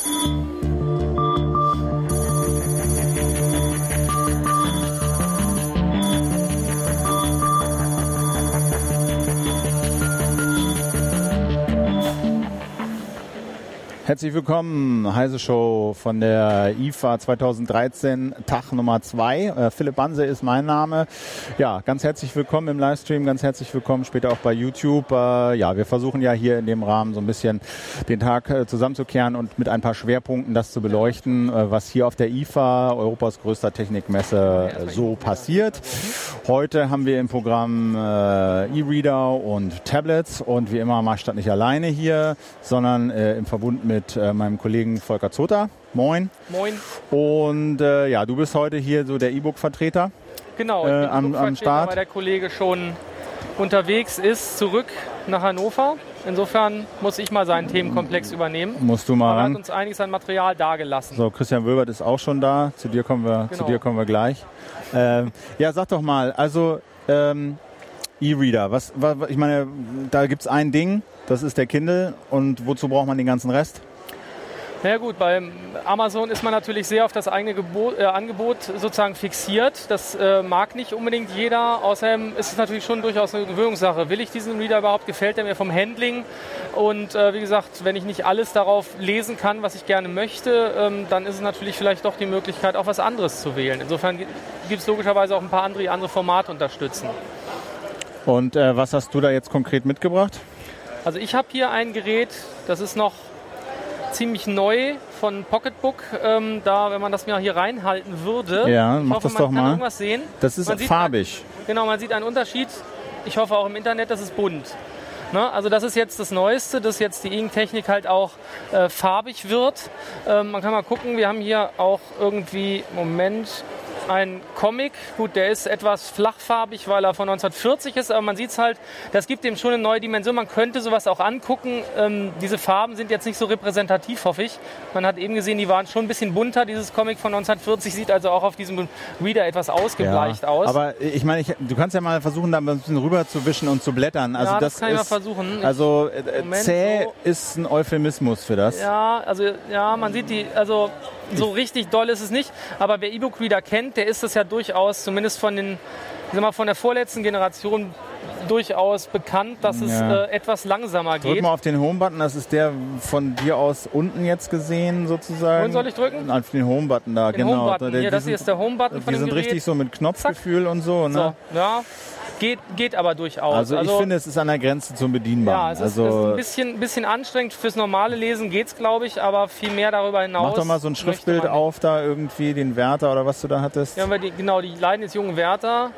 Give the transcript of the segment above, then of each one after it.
Thank you. Herzlich willkommen, Heise Show von der IFA 2013, Tag Nummer zwei. Äh, Philipp Banse ist mein Name. Ja, ganz herzlich willkommen im Livestream, ganz herzlich willkommen später auch bei YouTube. Äh, ja, wir versuchen ja hier in dem Rahmen so ein bisschen den Tag äh, zusammenzukehren und mit ein paar Schwerpunkten das zu beleuchten, was hier auf der IFA, Europas größter Technikmesse, so passiert. Heute haben wir im Programm E-Reader und Tablets und wie immer ich das nicht alleine hier, sondern im Verbund mit mit äh, meinem Kollegen Volker Zota. Moin. Moin. Und äh, ja, du bist heute hier so der E-Book-Vertreter. Genau, äh, am, am Start. weil der Kollege schon unterwegs ist, zurück nach Hannover. Insofern muss ich mal seinen Themenkomplex übernehmen. Musst du mal ran. Er hat uns einiges an Material dargelassen. So, Christian Wölbert ist auch schon da. Zu dir kommen wir, genau. zu dir kommen wir gleich. Ähm, ja, sag doch mal, also ähm, E-Reader, was, was, ich meine, da gibt es ein Ding, das ist der Kindle. Und wozu braucht man den ganzen Rest? Na ja gut, bei Amazon ist man natürlich sehr auf das eigene Gebot, äh, Angebot sozusagen fixiert. Das äh, mag nicht unbedingt jeder. Außerdem ist es natürlich schon durchaus eine Gewöhnungssache. Will ich diesen Reader überhaupt? Gefällt er mir vom Handling? Und äh, wie gesagt, wenn ich nicht alles darauf lesen kann, was ich gerne möchte, ähm, dann ist es natürlich vielleicht doch die Möglichkeit, auch was anderes zu wählen. Insofern gibt es logischerweise auch ein paar andere, die andere Formate unterstützen. Und äh, was hast du da jetzt konkret mitgebracht? Also ich habe hier ein Gerät, das ist noch ziemlich neu von Pocketbook. Ähm, da, wenn man das mal hier reinhalten würde. Ja, mach hoffe, das doch mal. Irgendwas sehen. Das ist farbig. Ein, genau, man sieht einen Unterschied. Ich hoffe auch im Internet, das ist bunt. Ne? Also das ist jetzt das Neueste, dass jetzt die Ink-Technik halt auch äh, farbig wird. Ähm, man kann mal gucken, wir haben hier auch irgendwie, Moment, ein Comic. Gut, der ist etwas flachfarbig, weil er von 1940 ist, aber man sieht es halt, das gibt dem schon eine neue Dimension. Man könnte sowas auch angucken. Ähm, diese Farben sind jetzt nicht so repräsentativ, hoffe ich. Man hat eben gesehen, die waren schon ein bisschen bunter. Dieses Comic von 1940 sieht also auch auf diesem Reader etwas ausgebleicht ja, aus. Aber ich meine, du kannst ja mal versuchen, da ein bisschen rüber zu wischen und zu blättern. Also ja, das, das kann ist, ich mal versuchen. Also äh, Moment, zäh so. ist ein Euphemismus für das. Ja, also ja, man sieht die, also so richtig doll ist es nicht. Aber wer E-Book Reader kennt, der ist das ja durchaus, zumindest von den, sag mal, von der vorletzten Generation durchaus bekannt, dass es ja. äh, etwas langsamer geht. Drück mal auf den Home-Button, das ist der von dir aus unten jetzt gesehen sozusagen. Wohin soll ich drücken? Auf den Home-Button da, den genau. Home hier, das hier ist der Home-Button von Die sind Gerät. richtig so mit Knopfgefühl Zack. und so, ne? So, ja. Geht, geht aber durchaus. Also, ich also, finde, es ist an der Grenze zum Bedienbaren. Ja, es also, ist, ein bisschen, bisschen anstrengend. Fürs normale Lesen geht es, glaube ich, aber viel mehr darüber hinaus. Mach doch mal so ein Schriftbild auf, da irgendwie, den Wärter oder was du da hattest. Ja, die, genau, die Leiden des jungen Wärter.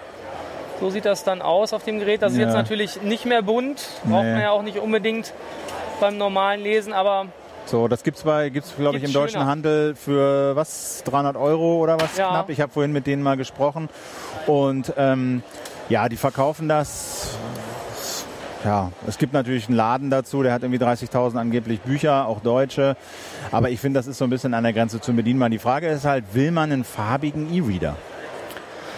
So sieht das dann aus auf dem Gerät. Das ist ja. jetzt natürlich nicht mehr bunt. Braucht nee. man ja auch nicht unbedingt beim normalen Lesen, aber so, das gibt's bei, gibt's glaube ich im schöner. deutschen Handel für was 300 Euro oder was ja. knapp. Ich habe vorhin mit denen mal gesprochen und ähm, ja, die verkaufen das. Ja, es gibt natürlich einen Laden dazu, der hat irgendwie 30.000 angeblich Bücher, auch deutsche. Aber ich finde, das ist so ein bisschen an der Grenze zum Bedienbar. Die Frage ist halt, will man einen farbigen E-Reader?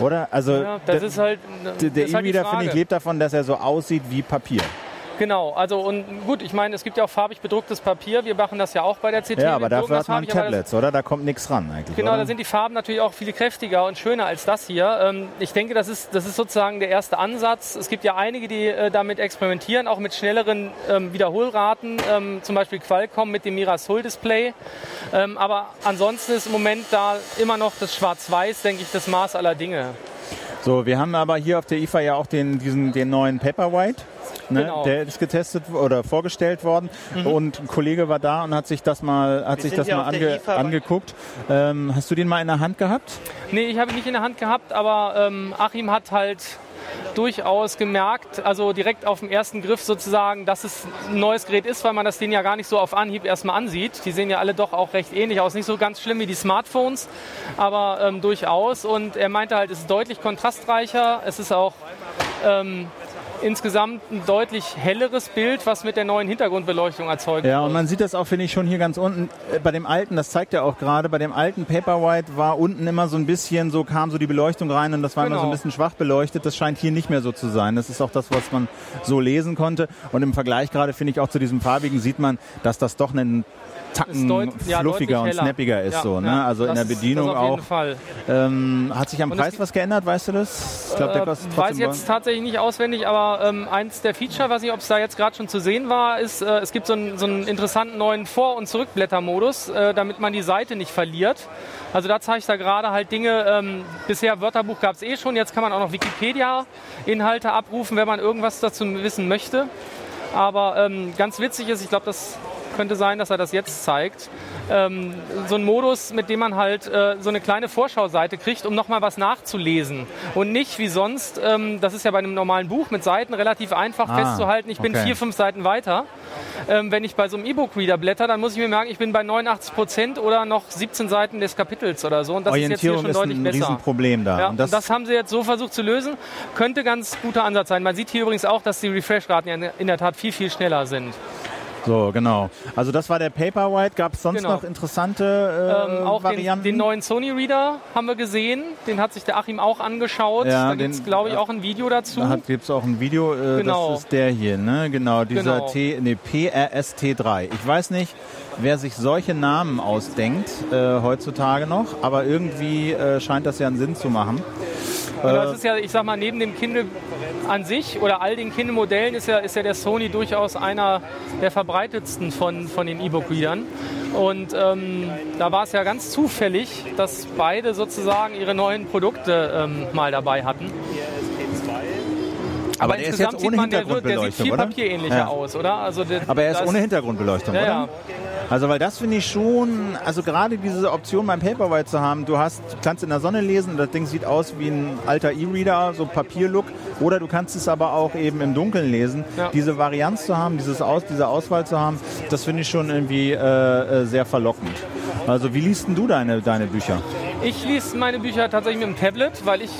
Oder? Also, ja, das ist halt, der, der halt E-Reader, finde ich, lebt davon, dass er so aussieht wie Papier. Genau, also und gut, ich meine, es gibt ja auch farbig bedrucktes Papier. Wir machen das ja auch bei der CT. Ja, aber dafür hat man Tablets, oder? Da kommt nichts ran eigentlich. Genau, oder? da sind die Farben natürlich auch viel kräftiger und schöner als das hier. Ähm, ich denke, das ist, das ist sozusagen der erste Ansatz. Es gibt ja einige, die äh, damit experimentieren, auch mit schnelleren ähm, Wiederholraten, ähm, zum Beispiel Qualcomm mit dem Mirasol-Display. aber ansonsten ist im Moment da immer noch das Schwarz-Weiß, denke ich, das Maß aller Dinge. So, wir haben aber hier auf der IFA ja auch den, diesen, den neuen Paperwhite. Ne? Genau. Der ist getestet oder vorgestellt worden mhm. und ein Kollege war da und hat sich das mal, hat sich das mal ange, angeguckt. Ähm, hast du den mal in der Hand gehabt? Nee, ich habe ihn nicht in der Hand gehabt, aber ähm, Achim hat halt durchaus gemerkt, also direkt auf dem ersten Griff sozusagen, dass es ein neues Gerät ist, weil man das Ding ja gar nicht so auf Anhieb erstmal ansieht. Die sehen ja alle doch auch recht ähnlich aus. Nicht so ganz schlimm wie die Smartphones, aber ähm, durchaus. Und er meinte halt, es ist deutlich kontrastreicher. Es ist auch ähm, insgesamt ein deutlich helleres Bild, was mit der neuen Hintergrundbeleuchtung erzeugt Ja, und man sieht das auch, finde ich, schon hier ganz unten. Äh, bei dem alten, das zeigt ja auch gerade, bei dem alten Paperwhite war unten immer so ein bisschen, so kam so die Beleuchtung rein und das war genau. immer so ein genau. bisschen schwach beleuchtet. Das scheint hier nicht mehr so zu sein. Das ist auch das, was man so lesen konnte. Und im Vergleich gerade, finde ich, auch zu diesem farbigen sieht man, dass das doch ein Tacken ja, fluffiger und snappiger ist. Ja, so, ne? Ja, also in der Bedienung auch. Ähm, hat sich am und Preis was geändert, weißt du das? Ich glaube, der äh, kostet äh, weiß jetzt tatsächlich nicht auswendig, aber ähm, eins der Feature, weiß nicht, ob es da jetzt gerade schon zu sehen war, ist, äh, es gibt so einen, so einen interessanten neuen Vor- und Zurückblättermodus, äh, damit man die Seite nicht verliert. Also da zeige ich da gerade halt Dinge, ähm, bisher Wörterbuch gab es eh schon, jetzt kann man auch noch Wikipedia-Inhalte abrufen, wenn man irgendwas dazu wissen möchte. Aber ähm, ganz witzig ist, ich glaube, das könnte sein, dass er das jetzt zeigt. Ähm, so ein Modus, mit dem man halt äh, so eine kleine Vorschauseite kriegt, um nochmal was nachzulesen. Und nicht wie sonst, ähm, das ist ja bei einem normalen Buch mit Seiten relativ einfach ah, festzuhalten, ich bin vier, fünf Seiten weiter. Ähm, wenn ich bei so einem E-Book-Reader blätter, dann muss ich mir merken, ich bin bei 89 Prozent oder noch 17 Seiten des Kapitels oder so. Und das ist jetzt hier schon ist deutlich ein besser. Riesenproblem da. Ja, und das, und das, haben sie jetzt so versucht zu lösen. Könnte ganz guter Ansatz sein. Man sieht hier übrigens auch, dass die Refresh-Raten in der Tat viel, viel schneller sind. So, genau. Also das war der Paperwhite. Gab es sonst genau. noch interessante äh, ähm, auch Varianten? Den, den, neuen Sony Reader haben wir gesehen. Den hat sich der Achim auch angeschaut. Ja, da gibt es, glaube ich, auch ein Video dazu. Da gibt es auch ein Video. Äh, genau. Das ist der hier, ne? Genau, dieser genau. T, nee, PRST3. Ich weiß nicht, wer sich solche Namen ausdenkt äh, heutzutage noch, aber irgendwie äh, scheint das ja einen Sinn zu machen. Genau, das ist ja, ich sag mal, neben dem Kindle an sich oder all den Kindle-Modellen ist ja, ist ja der Sony durchaus einer der verbreitetsten von, von den E-Book-Readern. Und ähm, da war es ja ganz zufällig, dass beide sozusagen ihre neuen Produkte ähm, mal dabei hatten. Aber, Aber der ist jetzt ohne Hintergrundbeleuchtung, der, der sieht viel papierähnlicher ja. aus, oder? Also der, Aber er ist ohne Hintergrundbeleuchtung, ja, oder? Ja. Also weil das finde ich schon, also gerade diese Option beim Paperwhite zu haben, du hast, kannst in der Sonne lesen, das Ding sieht aus wie ein alter E-Reader, so Papierlook, oder du kannst es aber auch eben im Dunkeln lesen. Diese Varianz zu haben, dieses Aus, diese Auswahl zu haben, das finde ich schon irgendwie äh, äh, sehr verlockend. Also wie liest denn du deine, deine Bücher? Ich lese meine Bücher tatsächlich mit dem Tablet, weil ich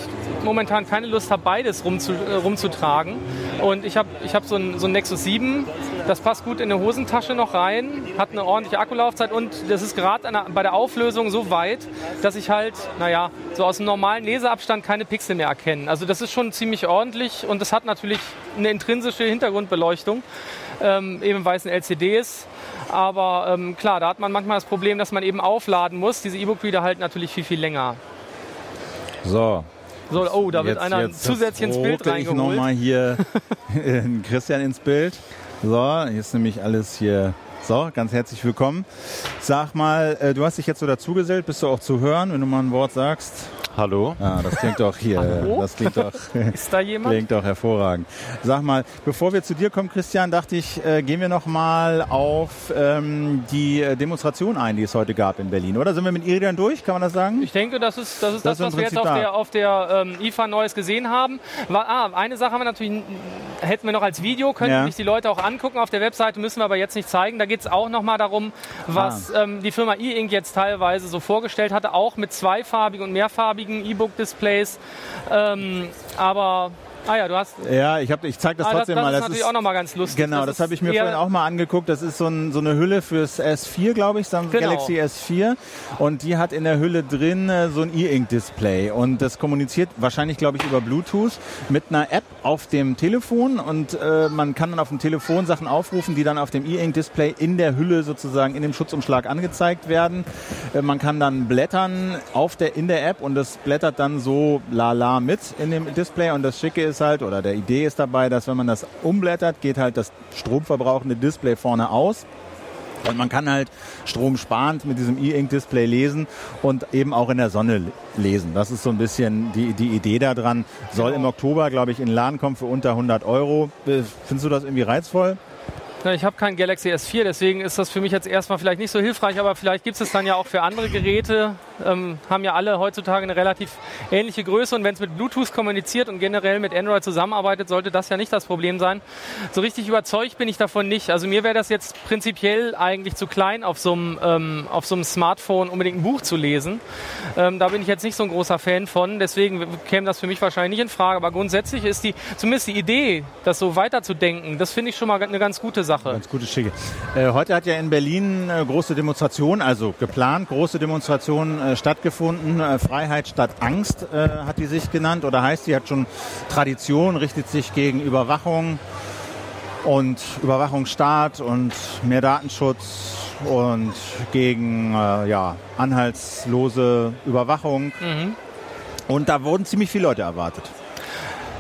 momentan keine Lust habe, beides rumzu, äh, rumzutragen. Und ich habe ich hab so ein, so ein Nexus 7, das passt gut in eine Hosentasche noch rein, hat eine ordentliche Akkulaufzeit und das ist gerade bei der Auflösung so weit, dass ich halt, naja, so aus dem normalen Leseabstand keine Pixel mehr erkenne. Also das ist schon ziemlich ordentlich und das hat natürlich eine intrinsische Hintergrundbeleuchtung, ähm, eben weil es ein LCD ist. Aber ähm, klar, da hat man manchmal das Problem, dass man eben aufladen muss. Diese E-Book-Reader halten natürlich viel, viel länger. So, so, oh, da wird einer zusätzlich ins Bild reingeholt. ich nochmal hier Christian ins Bild. So, hier ist nämlich alles hier. So, ganz herzlich willkommen. Sag mal, äh, du hast dich jetzt so dazugesellt, bist du auch zu hören, wenn du mal ein Wort sagst? Hallo. Ah, das klingt doch hier. Hallo? Das klingt doch, Ist da jemand? Klingt doch hervorragend. Sag mal, bevor wir zu dir kommen, Christian, dachte ich, äh, gehen wir noch mal auf ähm, die äh, Demonstration ein, die es heute gab in Berlin. Oder sind wir mit Iridian durch? Kann man das sagen? Ich denke, das ist das, ist das, das was wir jetzt auf der, auf der ähm, IFA Neues gesehen haben. War, ah, eine Sache haben wir natürlich hätten wir noch als Video, könnten ja. sich die Leute auch angucken. Auf der Webseite müssen wir aber jetzt nicht zeigen. Da geht es auch noch mal darum, was ah. ähm, die Firma E-Ink jetzt teilweise so vorgestellt hatte, auch mit zweifarbigen und mehrfarbigen E-Book-Displays. Ähm, aber Ah ja, du hast. Ja, ich, ich zeige das ah, trotzdem das, das mal. Das ist natürlich auch nochmal ganz lustig. Genau, das, das habe ich mir vorhin auch mal angeguckt. Das ist so, ein, so eine Hülle fürs S4, glaube ich, genau. Galaxy S4. Und die hat in der Hülle drin äh, so ein E-Ink-Display. Und das kommuniziert wahrscheinlich, glaube ich, über Bluetooth mit einer App auf dem Telefon. Und äh, man kann dann auf dem Telefon Sachen aufrufen, die dann auf dem E-Ink-Display in der Hülle sozusagen in dem Schutzumschlag angezeigt werden. Äh, man kann dann blättern auf der, in der App und das blättert dann so lala mit in dem Display. Und das Schicke ist, ist halt, oder der Idee ist dabei, dass wenn man das umblättert, geht halt das stromverbrauchende Display vorne aus. Und man kann halt stromsparend mit diesem E-Ink-Display lesen und eben auch in der Sonne lesen. Das ist so ein bisschen die, die Idee daran. Soll genau. im Oktober, glaube ich, in den Laden kommen für unter 100 Euro. Äh, findest du das irgendwie reizvoll? Ich habe kein Galaxy S4, deswegen ist das für mich jetzt erstmal vielleicht nicht so hilfreich, aber vielleicht gibt es dann ja auch für andere Geräte. Ähm, haben ja alle heutzutage eine relativ ähnliche Größe und wenn es mit Bluetooth kommuniziert und generell mit Android zusammenarbeitet, sollte das ja nicht das Problem sein. So richtig überzeugt bin ich davon nicht. Also mir wäre das jetzt prinzipiell eigentlich zu klein, auf so einem, ähm, Smartphone unbedingt ein Buch zu lesen. Ähm, da bin ich jetzt nicht so ein großer Fan von, deswegen käme das für mich wahrscheinlich nicht in Frage. Aber grundsätzlich ist die, zumindest die Idee, das so weiterzudenken, das finde ich schon mal eine ganz gute Sache. Sache. Ganz gute Schicke. Äh, heute hat ja in Berlin äh, große Demonstration, also geplant, große Demonstration äh, stattgefunden. Äh, Freiheit statt Angst äh, hat die sich genannt oder heißt die, hat schon Tradition, richtet sich gegen Überwachung und Überwachungsstaat und mehr Datenschutz und gegen äh, ja, anhaltslose Überwachung. Mhm. Und da wurden ziemlich viele Leute erwartet.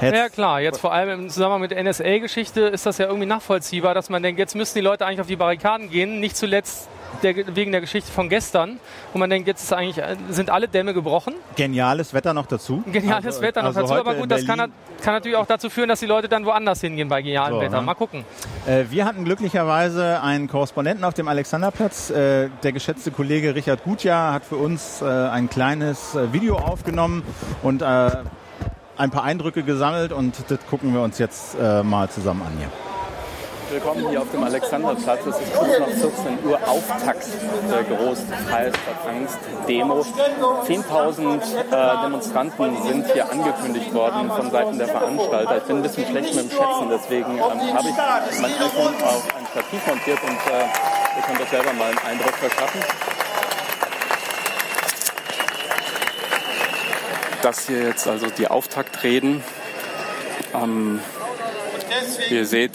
Jetzt ja klar, jetzt vor allem im Zusammenhang mit der NSA-Geschichte ist das ja irgendwie nachvollziehbar, dass man denkt, jetzt müssen die Leute eigentlich auf die Barrikaden gehen, nicht zuletzt der, wegen der Geschichte von gestern, wo man denkt, jetzt eigentlich, äh, sind alle Dämme gebrochen. Geniales Wetter noch dazu. Geniales also, Wetter noch also dazu, aber gut, das kann, kann, natürlich auch dazu führen, dass die Leute dann woanders hingehen bei genialem so, Wetter. Ne? Mal gucken. Äh, wir hatten glücklicherweise einen Korrespondenten auf dem Alexanderplatz. Äh, der geschätzte Kollege Richard Gutjahr hat für uns äh, ein kleines äh, Video aufgenommen und äh, ein paar Eindrücke gesammelt und das gucken wir uns jetzt mal zusammen an hier. Willkommen hier auf dem Alexanderplatz. Es ist kurz nach 14 Uhr Auftakt der Großteilsangst-Demo. 10.000 äh, Demonstranten sind hier angekündigt worden von Seiten der Veranstalter. Ich bin ein bisschen schlecht mit dem Schätzen, deswegen ähm, habe ich mein iPhone auf ein Stativ montiert und äh, ihr könnt euch selber mal einen Eindruck verschaffen. Das hier jetzt also die Auftaktreden. Ähm, wie ihr seht,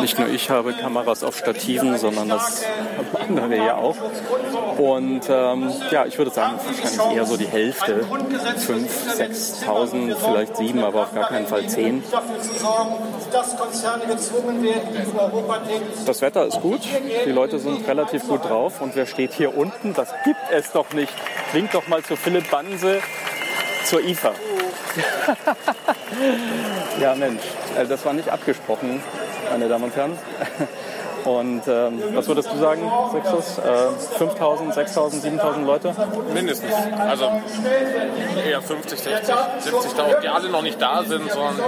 nicht nur ich habe Kameras auf Stativen, sondern das andere ja auch. Und ähm, ja, ich würde sagen, wahrscheinlich eher so die Hälfte. 5.000, 6.000, vielleicht 7, aber auf gar keinen Fall 10. Das Wetter ist gut, die Leute sind relativ gut drauf. Und wer steht hier unten? Das gibt es doch nicht. Klingt doch mal zu Philipp Banse zur IFA. ja, Mensch, also das war nicht abgesprochen, meine Damen und Herren. Und ähm, was würdest du sagen, Sixus? Äh, 5.000, 6.000, 7.000 Leute? Mindestens. Also eher 50, 60, 70.000, die alle noch nicht da sind, sondern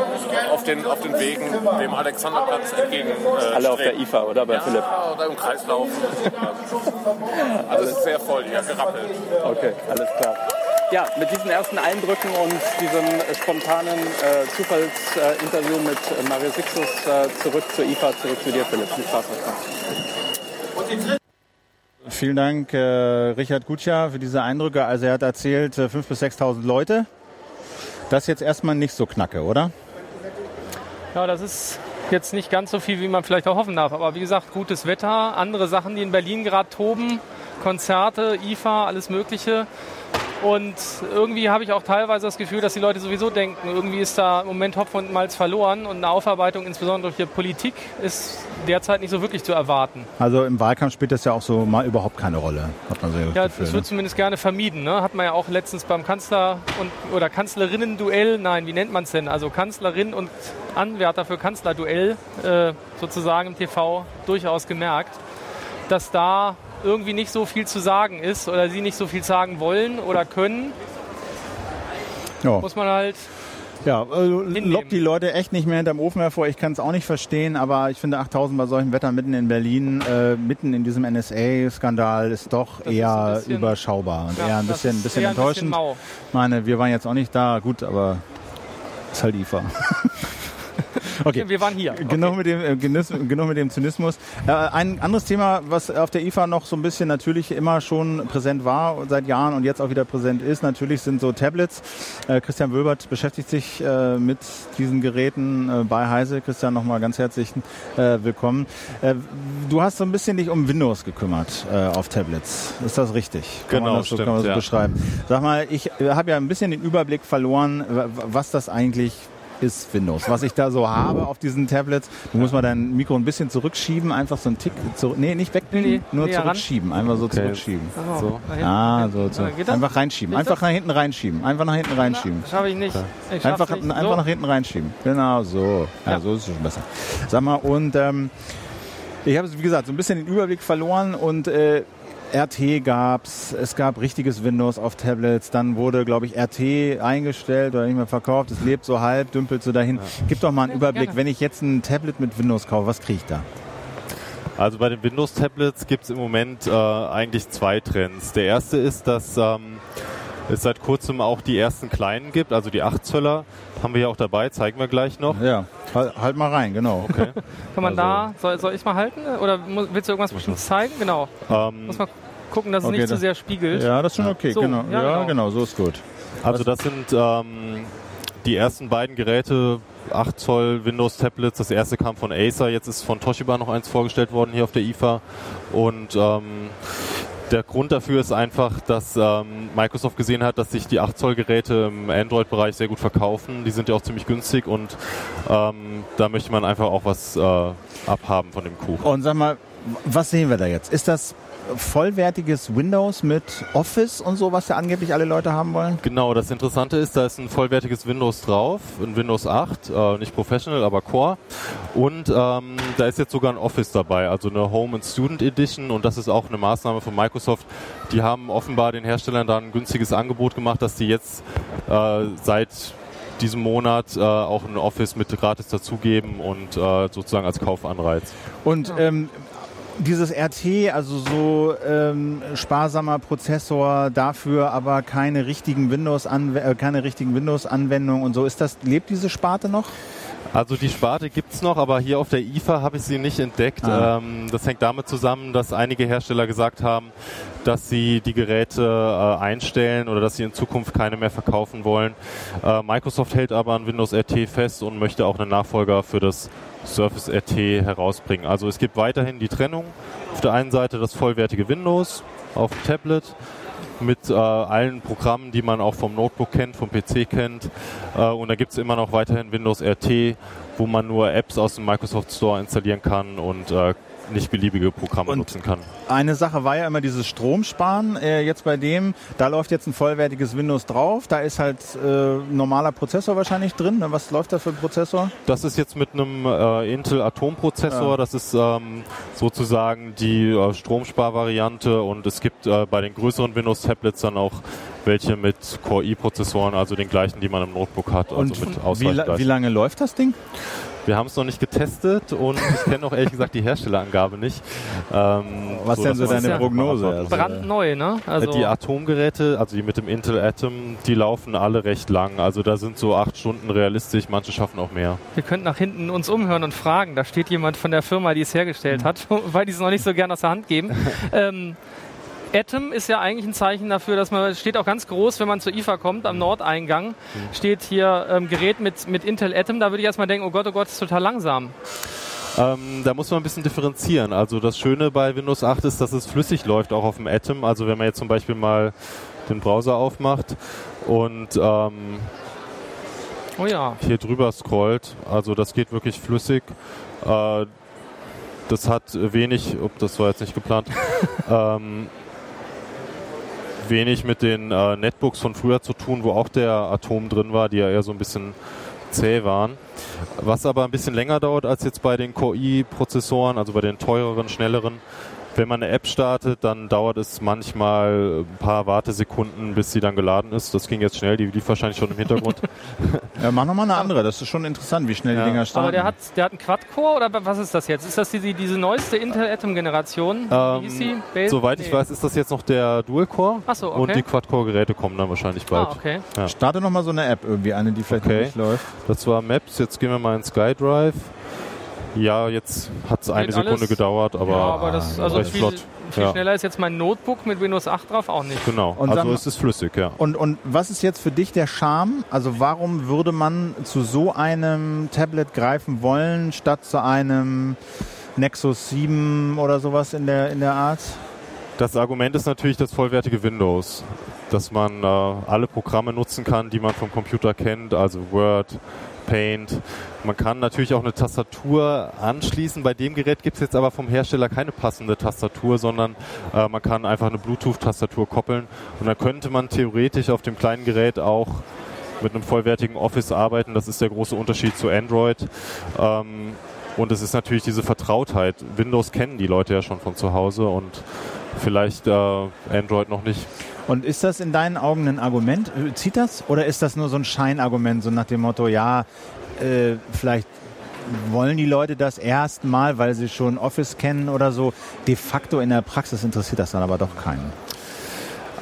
auf den, auf den Wegen dem Alexanderplatz entgegen. Äh, alle auf der IFA, oder bei ja, Philipp? oder im Kreislauf. also es ist sehr voll, ja, gerappelt. Okay, alles klar ja, mit diesen ersten Eindrücken und diesem spontanen äh, Zufallsinterview äh, mit äh, Mario Sixus äh, zurück zur IFA, zurück zu dir, Philipp. Viel Spaß euch Vielen Dank, äh, Richard Gutscher, für diese Eindrücke. Also er hat erzählt, äh, 5.000 bis 6.000 Leute. Das ist jetzt erstmal nicht so knacke, oder? Ja, das ist jetzt nicht ganz so viel, wie man vielleicht auch hoffen darf. Aber wie gesagt, gutes Wetter, andere Sachen, die in Berlin gerade toben, Konzerte, IFA, alles Mögliche. Und irgendwie habe ich auch teilweise das Gefühl, dass die Leute sowieso denken, irgendwie ist da im Moment Hopf und Malz verloren und eine Aufarbeitung, insbesondere durch die Politik, ist derzeit nicht so wirklich zu erwarten. Also im Wahlkampf spielt das ja auch so mal überhaupt keine Rolle, hat man so Ja, Gefühl, das wird ne? zumindest gerne vermieden. Ne? Hat man ja auch letztens beim Kanzler- und, oder Kanzlerinnen-Duell, nein, wie nennt man es denn? Also Kanzlerin und Anwärter für Kanzlerduell äh, sozusagen im TV durchaus gemerkt, dass da irgendwie nicht so viel zu sagen ist oder sie nicht so viel sagen wollen oder können, ja. muss man halt ja, also lockt die Leute echt nicht mehr hinterm Ofen hervor. Ich kann es auch nicht verstehen, aber ich finde 8000 bei solchem Wetter mitten in Berlin, äh, mitten in diesem NSA-Skandal ist doch das eher ist bisschen, überschaubar und ja, eher ein bisschen, ein bisschen enttäuschend. Ich meine, wir waren jetzt auch nicht da, gut, aber ist halt IFA. Okay. Wir waren hier. Okay. Genau, mit dem, äh, genau mit dem Zynismus. Äh, ein anderes Thema, was auf der IFA noch so ein bisschen natürlich immer schon präsent war seit Jahren und jetzt auch wieder präsent ist, natürlich sind so Tablets. Äh, Christian Wölbert beschäftigt sich äh, mit diesen Geräten äh, bei Heise. Christian, nochmal ganz herzlich äh, willkommen. du hast so ein bisschen dich um Windows gekümmert auf Tablets. Ist das richtig? Kann genau, man das so, stimmt, kann man so ja. beschreiben. Sag mal, ich habe ja ein bisschen den Überblick verloren, was das eigentlich ist Windows. Was ich da so habe auf diesen Tablets, du musst mal dein Mikro ein bisschen zurückschieben, einfach so einen Tick zurück, nee, nicht wegbiegen, nee, nur nee, zurückschieben, einfach so okay. zurückschieben. So. Ah, so, so. Einfach reinschieben, einfach nach hinten reinschieben, einfach nach hinten reinschieben. Das schaffe ich nicht. Ich einfach nicht. einfach so. nach hinten reinschieben. Genau, so. Ja, ja. so ist es schon besser. Sag mal, und ähm, ich habe, wie gesagt, so ein bisschen den Überblick verloren und äh, RT gab's, es gab richtiges Windows auf Tablets, dann wurde, glaube ich, RT eingestellt oder nicht mehr verkauft, es lebt so halb, dümpelt so dahin. Ja. Gib doch mal einen Überblick, wenn ich jetzt ein Tablet mit Windows kaufe, was kriege ich da? Also bei den Windows-Tablets gibt es im Moment äh, eigentlich zwei Trends. Der erste ist, dass ähm, es seit kurzem auch die ersten kleinen gibt, also die 8 Zöller. Haben wir ja auch dabei, zeigen wir gleich noch. Ja, halt, halt mal rein, genau. Okay. Kann man also, da, soll, soll ich mal halten? Oder willst du irgendwas Bestimmtes zeigen? Genau. Ähm, Muss man gucken, dass es nicht zu so sehr spiegelt. Ja, das ist schon okay, so, genau. Ja, ja genau. genau. so ist gut. Also das sind ähm, die ersten beiden Geräte 8 Zoll Windows Tablets. Das erste kam von Acer, jetzt ist von Toshiba noch eins vorgestellt worden hier auf der IFA. Und ähm, der Grund dafür ist einfach, dass ähm, Microsoft gesehen hat, dass sich die 8 Zoll Geräte im Android-Bereich sehr gut verkaufen. Die sind ja auch ziemlich günstig und ähm, da möchte man einfach auch was äh, abhaben von dem Kuchen. Und sag mal, was sehen wir da jetzt? Ist das vollwertiges Windows mit Office und so, was ja angeblich alle Leute haben wollen? Genau, das Interessante ist, da ist ein vollwertiges Windows drauf, ein Windows 8, äh, nicht Professional, aber Core. Und ähm, da ist jetzt sogar ein Office dabei, also eine Home and Student Edition und das ist auch eine Maßnahme von Microsoft. Die haben offenbar den Herstellern da ein günstiges Angebot gemacht, dass die jetzt äh, seit diesem Monat äh, auch ein Office mit gratis dazugeben und äh, sozusagen als Kaufanreiz. Und ähm, dieses RT, also so ähm, sparsamer Prozessor, dafür aber keine richtigen Windows äh, keine richtigen Windows Anwendungen und so, ist das lebt diese Sparte noch? Also die Sparte gibt's noch, aber hier auf der IFA habe ich sie nicht entdeckt. Ah. Ähm, das hängt damit zusammen, dass einige Hersteller gesagt haben, dass sie die Geräte äh, einstellen oder dass sie in Zukunft keine mehr verkaufen wollen. Äh, Microsoft hält aber an Windows RT fest und möchte auch einen Nachfolger für das Surface RT herausbringen. Also es gibt weiterhin die Trennung. Auf der einen Seite das vollwertige Windows auf dem Tablet mit äh, allen Programmen, die man auch vom Notebook kennt, vom PC kennt. Äh, und da gibt es immer noch weiterhin Windows RT, wo man nur Apps aus dem Microsoft Store installieren kann und äh, nicht beliebige Programme und nutzen kann. Eine Sache war ja immer dieses Stromsparen. Äh, jetzt bei dem, da läuft jetzt ein vollwertiges Windows drauf. Da ist halt äh, normaler Prozessor wahrscheinlich drin. Ne? Was läuft da für ein Prozessor? Das ist jetzt mit einem äh, Intel Atom-Prozessor. Ja. Das ist ähm, sozusagen die äh, Stromsparvariante und es gibt äh, bei den größeren Windows-Tablets dann auch welche mit Core i-Prozessoren, also den gleichen, die man im Notebook hat. Also und wie, la wie lange läuft das Ding? Wir haben es noch nicht getestet und ich kenne auch ehrlich gesagt die Herstellerangabe nicht. Ähm, Was so, denn so deine Prognose? Also, brandneu, ne? Also die Atomgeräte, also die mit dem Intel Atom, die laufen alle recht lang. Also da sind so acht Stunden realistisch, manche schaffen auch mehr. Wir könnten nach hinten uns umhören und fragen. Da steht jemand von der Firma, die es hergestellt hat, weil die es noch nicht so gern aus der Hand geben. ähm, Atom ist ja eigentlich ein Zeichen dafür, dass man, steht auch ganz groß, wenn man zur IFA kommt, am Nordeingang, steht hier ähm, Gerät mit, mit Intel Atom. Da würde ich erstmal denken, oh Gott, oh Gott, ist total langsam. Ähm, da muss man ein bisschen differenzieren. Also das Schöne bei Windows 8 ist, dass es flüssig läuft, auch auf dem Atom. Also wenn man jetzt zum Beispiel mal den Browser aufmacht und ähm, oh ja. hier drüber scrollt, also das geht wirklich flüssig. Äh, das hat wenig, ob das war jetzt nicht geplant, ähm, wenig mit den äh, Netbooks von früher zu tun, wo auch der Atom drin war, die ja eher so ein bisschen zäh waren. Was aber ein bisschen länger dauert als jetzt bei den Core i-Prozessoren, also bei den teureren, schnelleren, wenn man eine App startet, dann dauert es manchmal ein paar Wartesekunden, bis sie dann geladen ist. Das ging jetzt schnell, die lief wahrscheinlich schon im Hintergrund. ja, mach nochmal eine andere, das ist schon interessant, wie schnell ja. die Dinger starten. Aber der hat, der hat einen Quad-Core oder was ist das jetzt? Ist das die, diese neueste Intel Atom-Generation? Ähm, soweit nee. ich weiß, ist das jetzt noch der Dual-Core. Achso, okay. Und die Quad-Core-Geräte kommen dann wahrscheinlich bald. Ah, okay. Ja. Starte nochmal so eine App irgendwie, eine, die vielleicht okay. nicht läuft. Das war Maps, jetzt gehen wir mal in SkyDrive. Ja, jetzt hat es eine Sekunde alles? gedauert, aber, ja, aber das, also recht viel, flott. Viel ja. schneller ist jetzt mein Notebook mit Windows 8 drauf auch nicht. Genau, und also ist es flüssig, ja. Und, und was ist jetzt für dich der Charme? Also warum würde man zu so einem Tablet greifen wollen, statt zu einem Nexus 7 oder sowas in der, in der Art? Das Argument ist natürlich das vollwertige Windows, dass man äh, alle Programme nutzen kann, die man vom Computer kennt, also Word, Paint. Man kann natürlich auch eine Tastatur anschließen. Bei dem Gerät gibt es jetzt aber vom Hersteller keine passende Tastatur, sondern äh, man kann einfach eine Bluetooth-Tastatur koppeln. Und dann könnte man theoretisch auf dem kleinen Gerät auch mit einem vollwertigen Office arbeiten. Das ist der große Unterschied zu Android. Ähm, und es ist natürlich diese Vertrautheit. Windows kennen die Leute ja schon von zu Hause und vielleicht äh, Android noch nicht. Und ist das in deinen Augen ein Argument? Zieht das? Oder ist das nur so ein Scheinargument, so nach dem Motto, ja, äh, vielleicht wollen die Leute das erstmal, weil sie schon Office kennen oder so. De facto in der Praxis interessiert das dann aber doch keinen.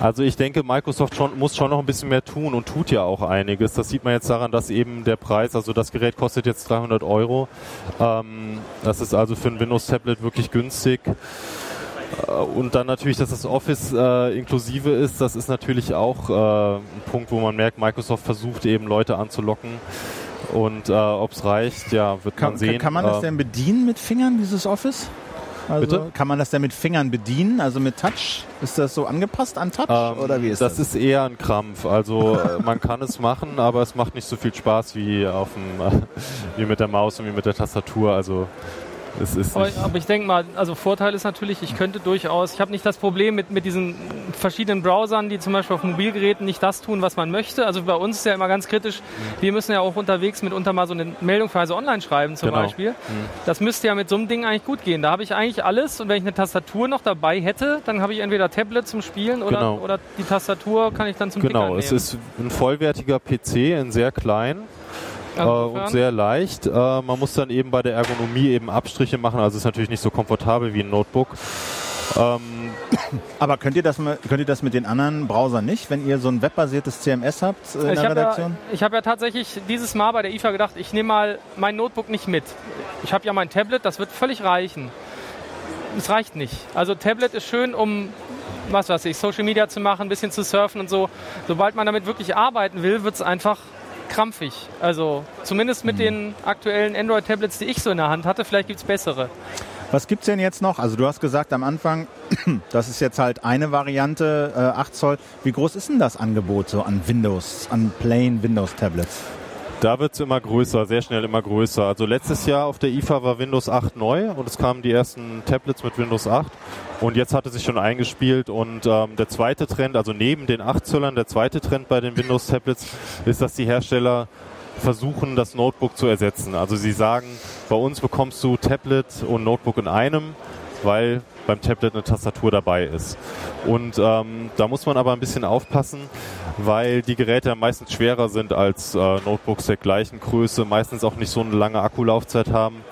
Also ich denke, Microsoft schon, muss schon noch ein bisschen mehr tun und tut ja auch einiges. Das sieht man jetzt daran, dass eben der Preis, also das Gerät kostet jetzt 300 Euro. Ähm, das ist also für ein Windows-Tablet wirklich günstig. Äh, und dann natürlich, dass das Office äh, inklusive ist, das ist natürlich auch äh, ein Punkt, wo man merkt, Microsoft versucht eben Leute anzulocken. Und äh, ob es reicht, ja, wird Kann, man sehen. kann man das Äh, denn bedienen mit Fingern, dieses Office? Also, Bitte? Kann man das denn mit Fingern bedienen, also mit Touch? Ist das so angepasst an Touch ähm, oder wie ist das? das? ist eher ein Krampf. Also äh, man kann es machen, aber es macht nicht so viel Spaß wie auf dem, wie mit der Maus und wie mit der Tastatur. Also es ist Aber, aber ich denke mal, also Vorteil ist natürlich, ich könnte durchaus, ich habe nicht das Problem mit, mit diesen verschiedenen Browsern, die zum Beispiel auf Mobilgeräten nicht das tun, was man möchte. Also bei uns ist ja immer ganz kritisch, wir müssen ja auch unterwegs mitunter mal so eine Meldung für Heise Online schreiben zum Genau. Beispiel. Das müsste ja mit so einem Ding eigentlich gut gehen. Da habe ich eigentlich alles und wenn ich eine Tastatur noch dabei hätte, dann habe ich entweder Tablet zum Spielen oder, Genau. oder die Tastatur kann ich dann zum genau, es ist ein vollwertiger PC in sehr klein. Äh, und sehr leicht. Äh, man muss dann eben bei der Ergonomie eben Abstriche machen. Also es ist natürlich nicht so komfortabel wie ein Notebook. Ähm, Aber könnt ihr, das, mal- könnt ihr das mit den anderen Browsern nicht, wenn ihr so ein webbasiertes CMS habt äh, in Ich der habe ja, Redaktion? ich hab ja tatsächlich dieses Mal bei der IFA gedacht, ich nehme mal mein Notebook nicht mit. Ich habe ja mein Tablet, das wird völlig reichen. Es reicht nicht. Also Tablet ist schön, um was weiß ich, Social Media zu machen, ein bisschen zu surfen und so. Sobald man damit wirklich arbeiten will, wird es einfach krampfig. Also zumindest mit den aktuellen Android-Tablets, die ich so in der Hand hatte, vielleicht gibt es bessere. Was gibt's denn jetzt noch? Also du hast gesagt am Anfang, das ist jetzt halt eine Variante, äh, 8 Zoll. Wie groß ist denn das Angebot so an Windows, an plain Windows Tablets? Da wird es immer größer, sehr schnell immer größer. Also letztes Jahr auf der IFA war Windows 8 neu und es kamen die ersten Tablets mit Windows 8. Und jetzt hat es sich schon eingespielt und ähm, der zweite Trend, also neben den 8 Zöllern, der zweite Trend bei den Windows Tablets ist, dass die Hersteller versuchen, das Notebook zu ersetzen. Also sie sagen, bei uns bekommst du Tablet und Notebook in einem, weil beim Tablet eine Tastatur dabei ist. Und ähm, da muss man aber ein bisschen aufpassen, weil die Geräte meistens schwerer sind als äh, Notebooks der gleichen Größe, meistens auch nicht so eine lange Akkulaufzeit haben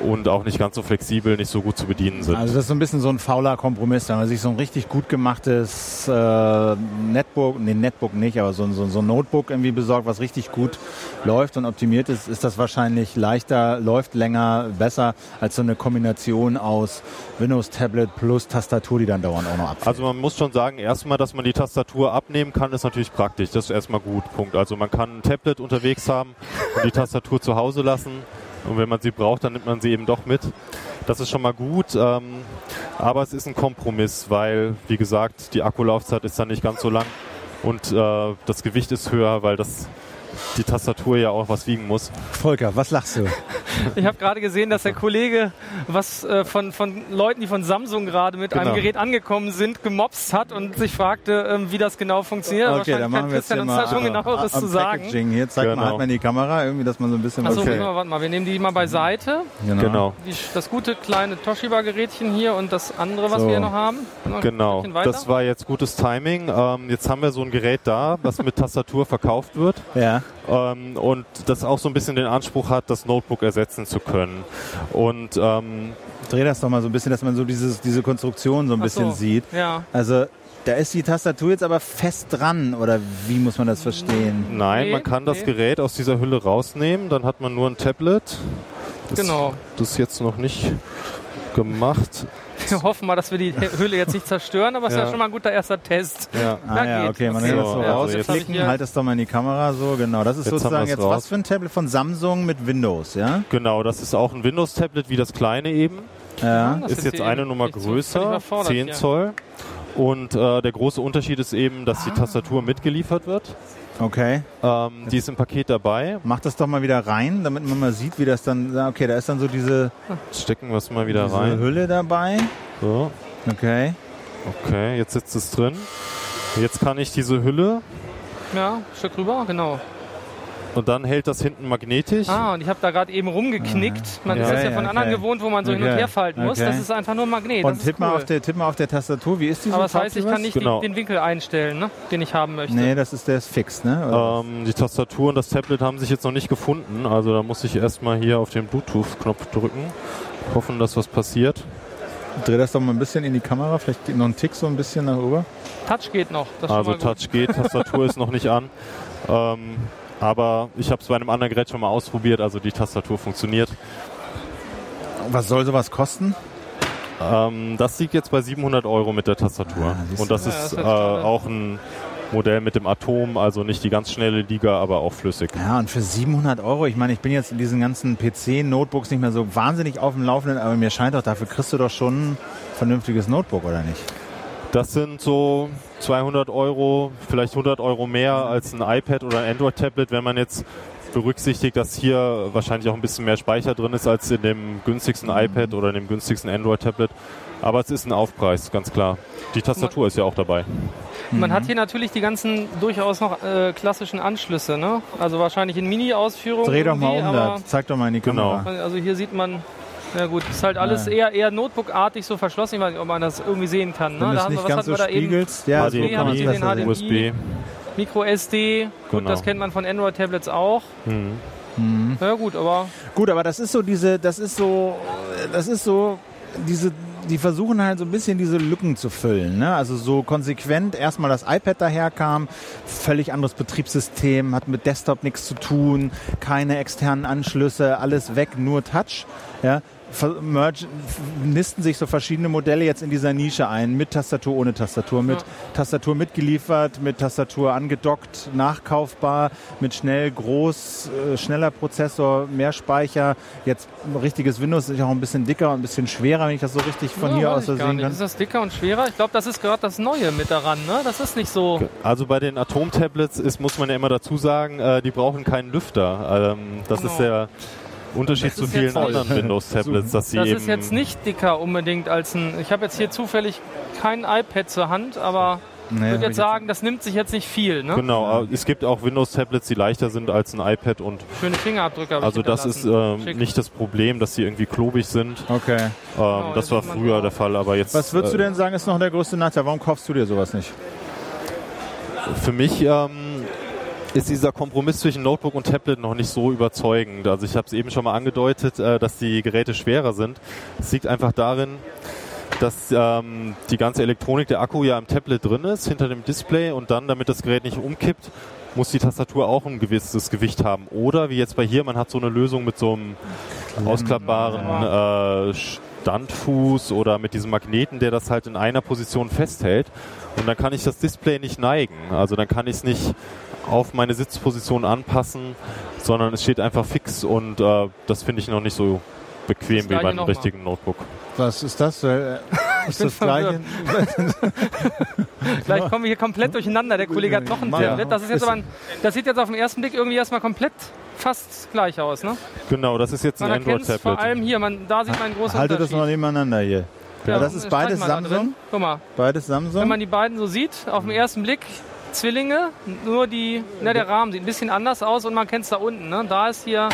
und auch nicht ganz so flexibel, nicht so gut zu bedienen sind. Also das ist so ein bisschen so ein fauler Kompromiss, wenn man sich so ein richtig gut gemachtes äh, Netbook, nee Netbook nicht, aber so, ein- so, so ein Notebook irgendwie besorgt, was richtig gut läuft und optimiert ist, ist das wahrscheinlich leichter, läuft länger, besser als so eine Kombination aus Windows Tablet plus Tastatur, die dann dauernd auch noch abfällt. Also man muss schon sagen, erstmal, dass man die Tastatur abnehmen kann, ist natürlich praktisch. Das ist erstmal gut. Punkt. Also man kann ein Tablet unterwegs haben und die Tastatur zu Hause lassen. Und wenn man sie braucht, dann nimmt man sie eben doch mit. Das ist schon mal gut. Ähm, aber es ist ein Kompromiss, weil, wie gesagt, die Akkulaufzeit ist dann nicht ganz so lang und äh, das Gewicht ist höher, weil das die Tastatur ja auch was wiegen muss. Volker, was lachst du? Ich habe gerade gesehen, dass der Kollege was äh, von, von Leuten, die von Samsung gerade mit Genau. einem Gerät angekommen sind, gemobst hat und sich fragte, ähm, wie das genau funktioniert. Okay, Wahrscheinlich dann kann machen wir jetzt Christian uns mal da schon genaueres am zu sagen. Packaging. Hier zeigt Genau. mal, halt mal in die Kamera, irgendwie, dass man so ein bisschen Achso, was Okay. warte mal, wir nehmen die mal beiseite. Genau. Die, das gute kleine Toshiba-Gerätchen hier und das andere, was So. wir hier noch haben. Noch Genau, das war jetzt gutes Timing. Ähm, jetzt haben wir so ein Gerät da, was mit Tastatur verkauft wird. Ja. Ähm, und das auch so ein bisschen den Anspruch hat, das Notebook ersetzen zu können. Und ähm, Dreh das doch mal so ein bisschen, dass man so dieses, diese Konstruktion so ein Ach bisschen so, sieht. Ja. Also da ist die Tastatur jetzt aber fest dran oder wie muss man das verstehen? nein, Nee, man kann das nee. Gerät aus dieser Hülle rausnehmen, dann hat man nur ein Tablet. Das, Genau. Das ist jetzt noch nicht gemacht. Wir hoffen mal, dass wir die Hülle jetzt nicht zerstören, aber es ist ja Ja. schon mal ein guter erster Test. Ja. Ah ja, okay, man Okay. kann das so Ja, also hier- halt das doch mal in die Kamera so, genau. Das ist Jetzt sozusagen jetzt raus. was für ein Tablet von Samsung mit Windows, ja? Genau, das ist auch ein Windows-Tablet wie das kleine eben. Ja. Das ist ist jetzt eine Nummer so größer, überfordert 10 hier. Zoll. Und äh, der große Unterschied ist eben, dass Ah. die Tastatur mitgeliefert wird. Okay. Ähm, die ist im Paket dabei. Mach das doch mal wieder rein, damit man mal sieht, wie das dann, okay, da ist dann so diese, Stecken wir es mal wieder diese rein. Hülle dabei. So. Okay. Okay, jetzt sitzt es drin. Jetzt kann ich diese Hülle Ja, ein Stück rüber, genau. Und dann hält das hinten magnetisch. Ah, und ich habe da gerade eben rumgeknickt. Man Ja. ist das ja Okay, von anderen okay. gewohnt, wo man so hin Okay, und her falten muss. okay. Das ist einfach nur ein Magnet. Und das ist tipp, cool. mal auf der, tipp mal auf der Tastatur, wie ist die? Aber das heißt, ich kann nicht Genau. die, den Winkel einstellen, ne? den ich haben möchte. Nee, das ist der ist fix, ne? Ähm, die Tastatur und das Tablet haben sich jetzt noch nicht gefunden. Also da muss ich erstmal hier auf den Bluetooth-Knopf drücken. Hoffen, dass was passiert. Dreh das doch mal ein bisschen in die Kamera, vielleicht geht noch ein Tick so ein bisschen nach oben. Touch geht noch. Das ist Also schon mal gut. Touch geht, Tastatur ist noch nicht an. Ähm, aber ich habe es bei einem anderen Gerät schon mal ausprobiert, also die Tastatur funktioniert. Was soll sowas kosten? Ähm, das liegt jetzt bei 700 Euro mit der Tastatur. Ah, und das. Ja, ist das äh, auch ein Modell mit dem Atom, also nicht die ganz schnelle Liga, aber auch flüssig. Ja, und für 700 Euro, ich meine, ich bin jetzt in diesen ganzen PC-Notebooks nicht mehr so wahnsinnig auf dem Laufenden, aber mir scheint doch, dafür kriegst du doch schon ein vernünftiges Notebook, oder nicht? Das sind so 200 Euro, vielleicht 100 Euro mehr als ein iPad oder ein Android-Tablet, wenn man jetzt berücksichtigt, dass hier wahrscheinlich auch ein bisschen mehr Speicher drin ist als in dem günstigsten iPad oder in dem günstigsten Android-Tablet. Aber es ist ein Aufpreis, ganz klar. Die Tastatur ist ja auch dabei. Man hat hier natürlich die ganzen durchaus noch äh, klassischen Anschlüsse, ne? Also wahrscheinlich in Mini-Ausführung. Dreh doch mal um da, zeig doch mal in die Genau. Kamera. Also hier sieht man, ja gut, ist halt alles eher, eher Notebook-artig so verschlossen. Ich weiß nicht, ob man das irgendwie sehen kann. Ne? Wenn es haben wir- nicht was ganz hatten so wir da eben? spiegelst, ja, so HDMI, kann man haben besser den. HDMI? USB. Micro SD, gut, Genau. das kennt man von Android-Tablets auch. Mhm. Na ja, gut, aber Gut, aber das ist so diese, das ist so, das ist so diese, die versuchen halt so ein bisschen diese Lücken zu füllen. Ne? Also so konsequent erstmal das iPad daherkam, völlig anderes Betriebssystem, hat mit Desktop nichts zu tun, keine externen Anschlüsse, alles weg, nur Touch. Ja? Nisten sich so verschiedene Modelle jetzt in dieser Nische ein, mit Tastatur, ohne Tastatur, mit Ja. Tastatur mitgeliefert, mit Tastatur angedockt, nachkaufbar, mit schnell, groß, äh, schneller Prozessor, mehr Speicher. Jetzt ein richtiges Windows ist ja auch ein bisschen dicker und ein bisschen schwerer, wenn ich das so richtig von ja, hier aus sehen kann. Ist das dicker und schwerer? Ich glaube, das ist gerade das Neue mit daran. Ne? Das ist nicht so. Also bei den Atom-Tablets ist, muss man ja immer dazu sagen, äh, die brauchen keinen Lüfter. Ähm, das Genau. ist der Unterschied zu vielen anderen Windows-Tablets, dass sie Das eben ist jetzt nicht dicker unbedingt als ein. Ich habe jetzt hier zufällig kein iPad zur Hand, aber Nee, ich würde jetzt sagen, das nimmt sich jetzt nicht viel. Ne? Genau, es gibt auch Windows-Tablets, die leichter sind als ein iPad und Schöne Fingerabdrücke. also das ist ähm, nicht das Problem, dass sie irgendwie klobig sind. Okay. Ähm, Genau, das war früher auch. der Fall, aber jetzt Was würdest du äh, denn sagen, ist noch der größte Nachteil? Warum kaufst du dir sowas nicht? Für mich ähm, ist dieser Kompromiss zwischen Notebook und Tablet noch nicht so überzeugend. Also ich habe es eben schon mal angedeutet, äh, dass die Geräte schwerer sind. Es liegt einfach darin, dass ähm, die ganze Elektronik, der Akku ja im Tablet drin ist, hinter dem Display und dann, damit das Gerät nicht umkippt, muss die Tastatur auch ein gewisses Gewicht haben. Oder wie jetzt bei hier, man hat so eine Lösung mit so einem ausklappbaren äh, Standfuß oder mit diesem Magneten, der das halt in einer Position festhält. Und dann kann ich das Display nicht neigen. Also dann kann ich es nicht auf meine Sitzposition anpassen, sondern es steht einfach fix und äh, das finde ich noch nicht so bequem wie beim richtigen Notebook. Was ist das? Äh, ist das gleiche? Vielleicht kommen wir hier komplett durcheinander. Der Kollege hat noch ein. Tablet. Das, ist jetzt aber ein, das sieht jetzt auf den ersten Blick irgendwie erstmal komplett fast gleich aus. Ne? Genau, das ist jetzt ein Man erkennt es vor Android-Tablet. allem hier. Man, da sieht man einen großen Haltet das mal nebeneinander hier. Ja, das ist beides Samsung. drin. Guck mal, Beides wenn Samsung. man die beiden so sieht, auf den ersten Blick Zwillinge, nur die, na, der Rahmen sieht ein bisschen anders aus und man kennt es da unten. Ne? Da ist hier